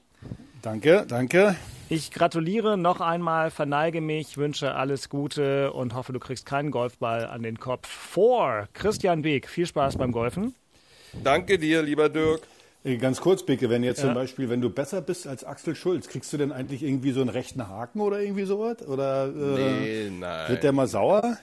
Danke, danke. Ich gratuliere noch einmal, verneige mich, wünsche alles Gute und hoffe, du kriegst keinen Golfball an den Kopf. Vor Christian Weg, viel Spaß beim Golfen. Danke dir, lieber Dirk. Ganz kurz, Bicke, wenn jetzt ja. zum Beispiel, wenn du besser bist als Axel Schulz, kriegst du denn eigentlich irgendwie so einen rechten Haken oder irgendwie sowas? Oder äh, nee, nein. wird der mal sauer?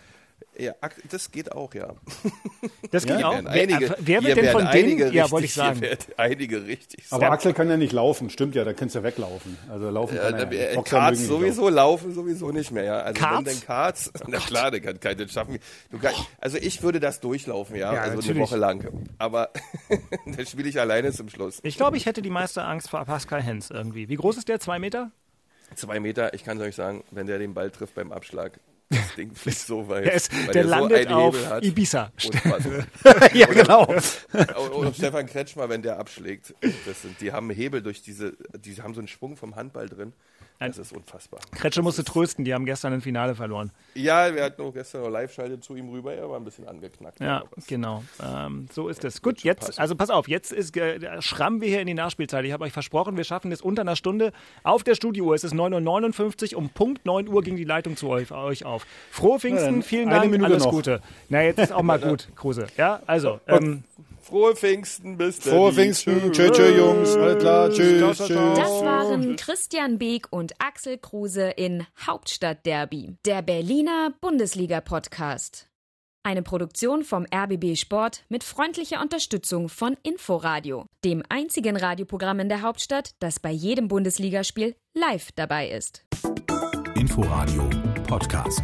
Ja, das geht auch, ja. Das geht ja? auch. Einige, wer, wird denn von denen? Ja, wollte ich sagen. Einige richtig. Aber Axel kann ja nicht laufen, stimmt ja, da kannst du ja weglaufen. Also laufen kann er ja. Karts sowieso, laufen. laufen sowieso nicht mehr, ja. Also Karts? wenn denn Karts, oh na klar, der kann keinen schaffen. Kann, also ich würde das durchlaufen, ja, ja also natürlich. eine Woche lang. Aber dann spiele ich alleine zum Schluss. Ich glaube, ich hätte die meiste Angst vor Pascal Hens irgendwie. Wie groß ist der? Zwei Meter? Zwei Meter, ich kann es euch sagen, wenn der den Ball trifft beim Abschlag, das Ding fliegt so weit. Der, ist, der, der landet so auf Ibiza. ja, genau. Und, und, Stefan Kretschmer, wenn der abschlägt, das sind, die haben Hebel durch diese, die haben so einen Schwung vom Handball drin. Das ist unfassbar. Kretsche musste trösten, die haben gestern ein Finale verloren. Ja, wir hatten auch gestern noch Live-Schalte zu ihm rüber, er war ein bisschen angeknackt. Ja, genau. Ähm, so ist es. Gut, jetzt, passen. also pass auf, jetzt ist, äh, schrammen wir hier in die Nachspielzeit. Ich habe euch versprochen, wir schaffen es unter einer Stunde auf der Studiouhr. Es ist 9.59 Uhr, um Punkt 9 Uhr ging die Leitung zu euch, euch auf. Frohe Pfingsten, ja, vielen Dank, Minute alles noch. Gute. Na, jetzt ist auch mal gut, Kruse. Ja, also, ähm, Frohe Pfingsten, bis dann. Frohe Pfingsten, tschö, tschö, Jungs, alles klar, tschüss, tschüss. Das waren Christian Beek und Axel Kruse in Hauptstadtderby, der Berliner Bundesliga-Podcast. Eine Produktion vom RBB Sport mit freundlicher Unterstützung von Inforadio, dem einzigen Radioprogramm in der Hauptstadt, das bei jedem Bundesligaspiel live dabei ist. Inforadio Podcast.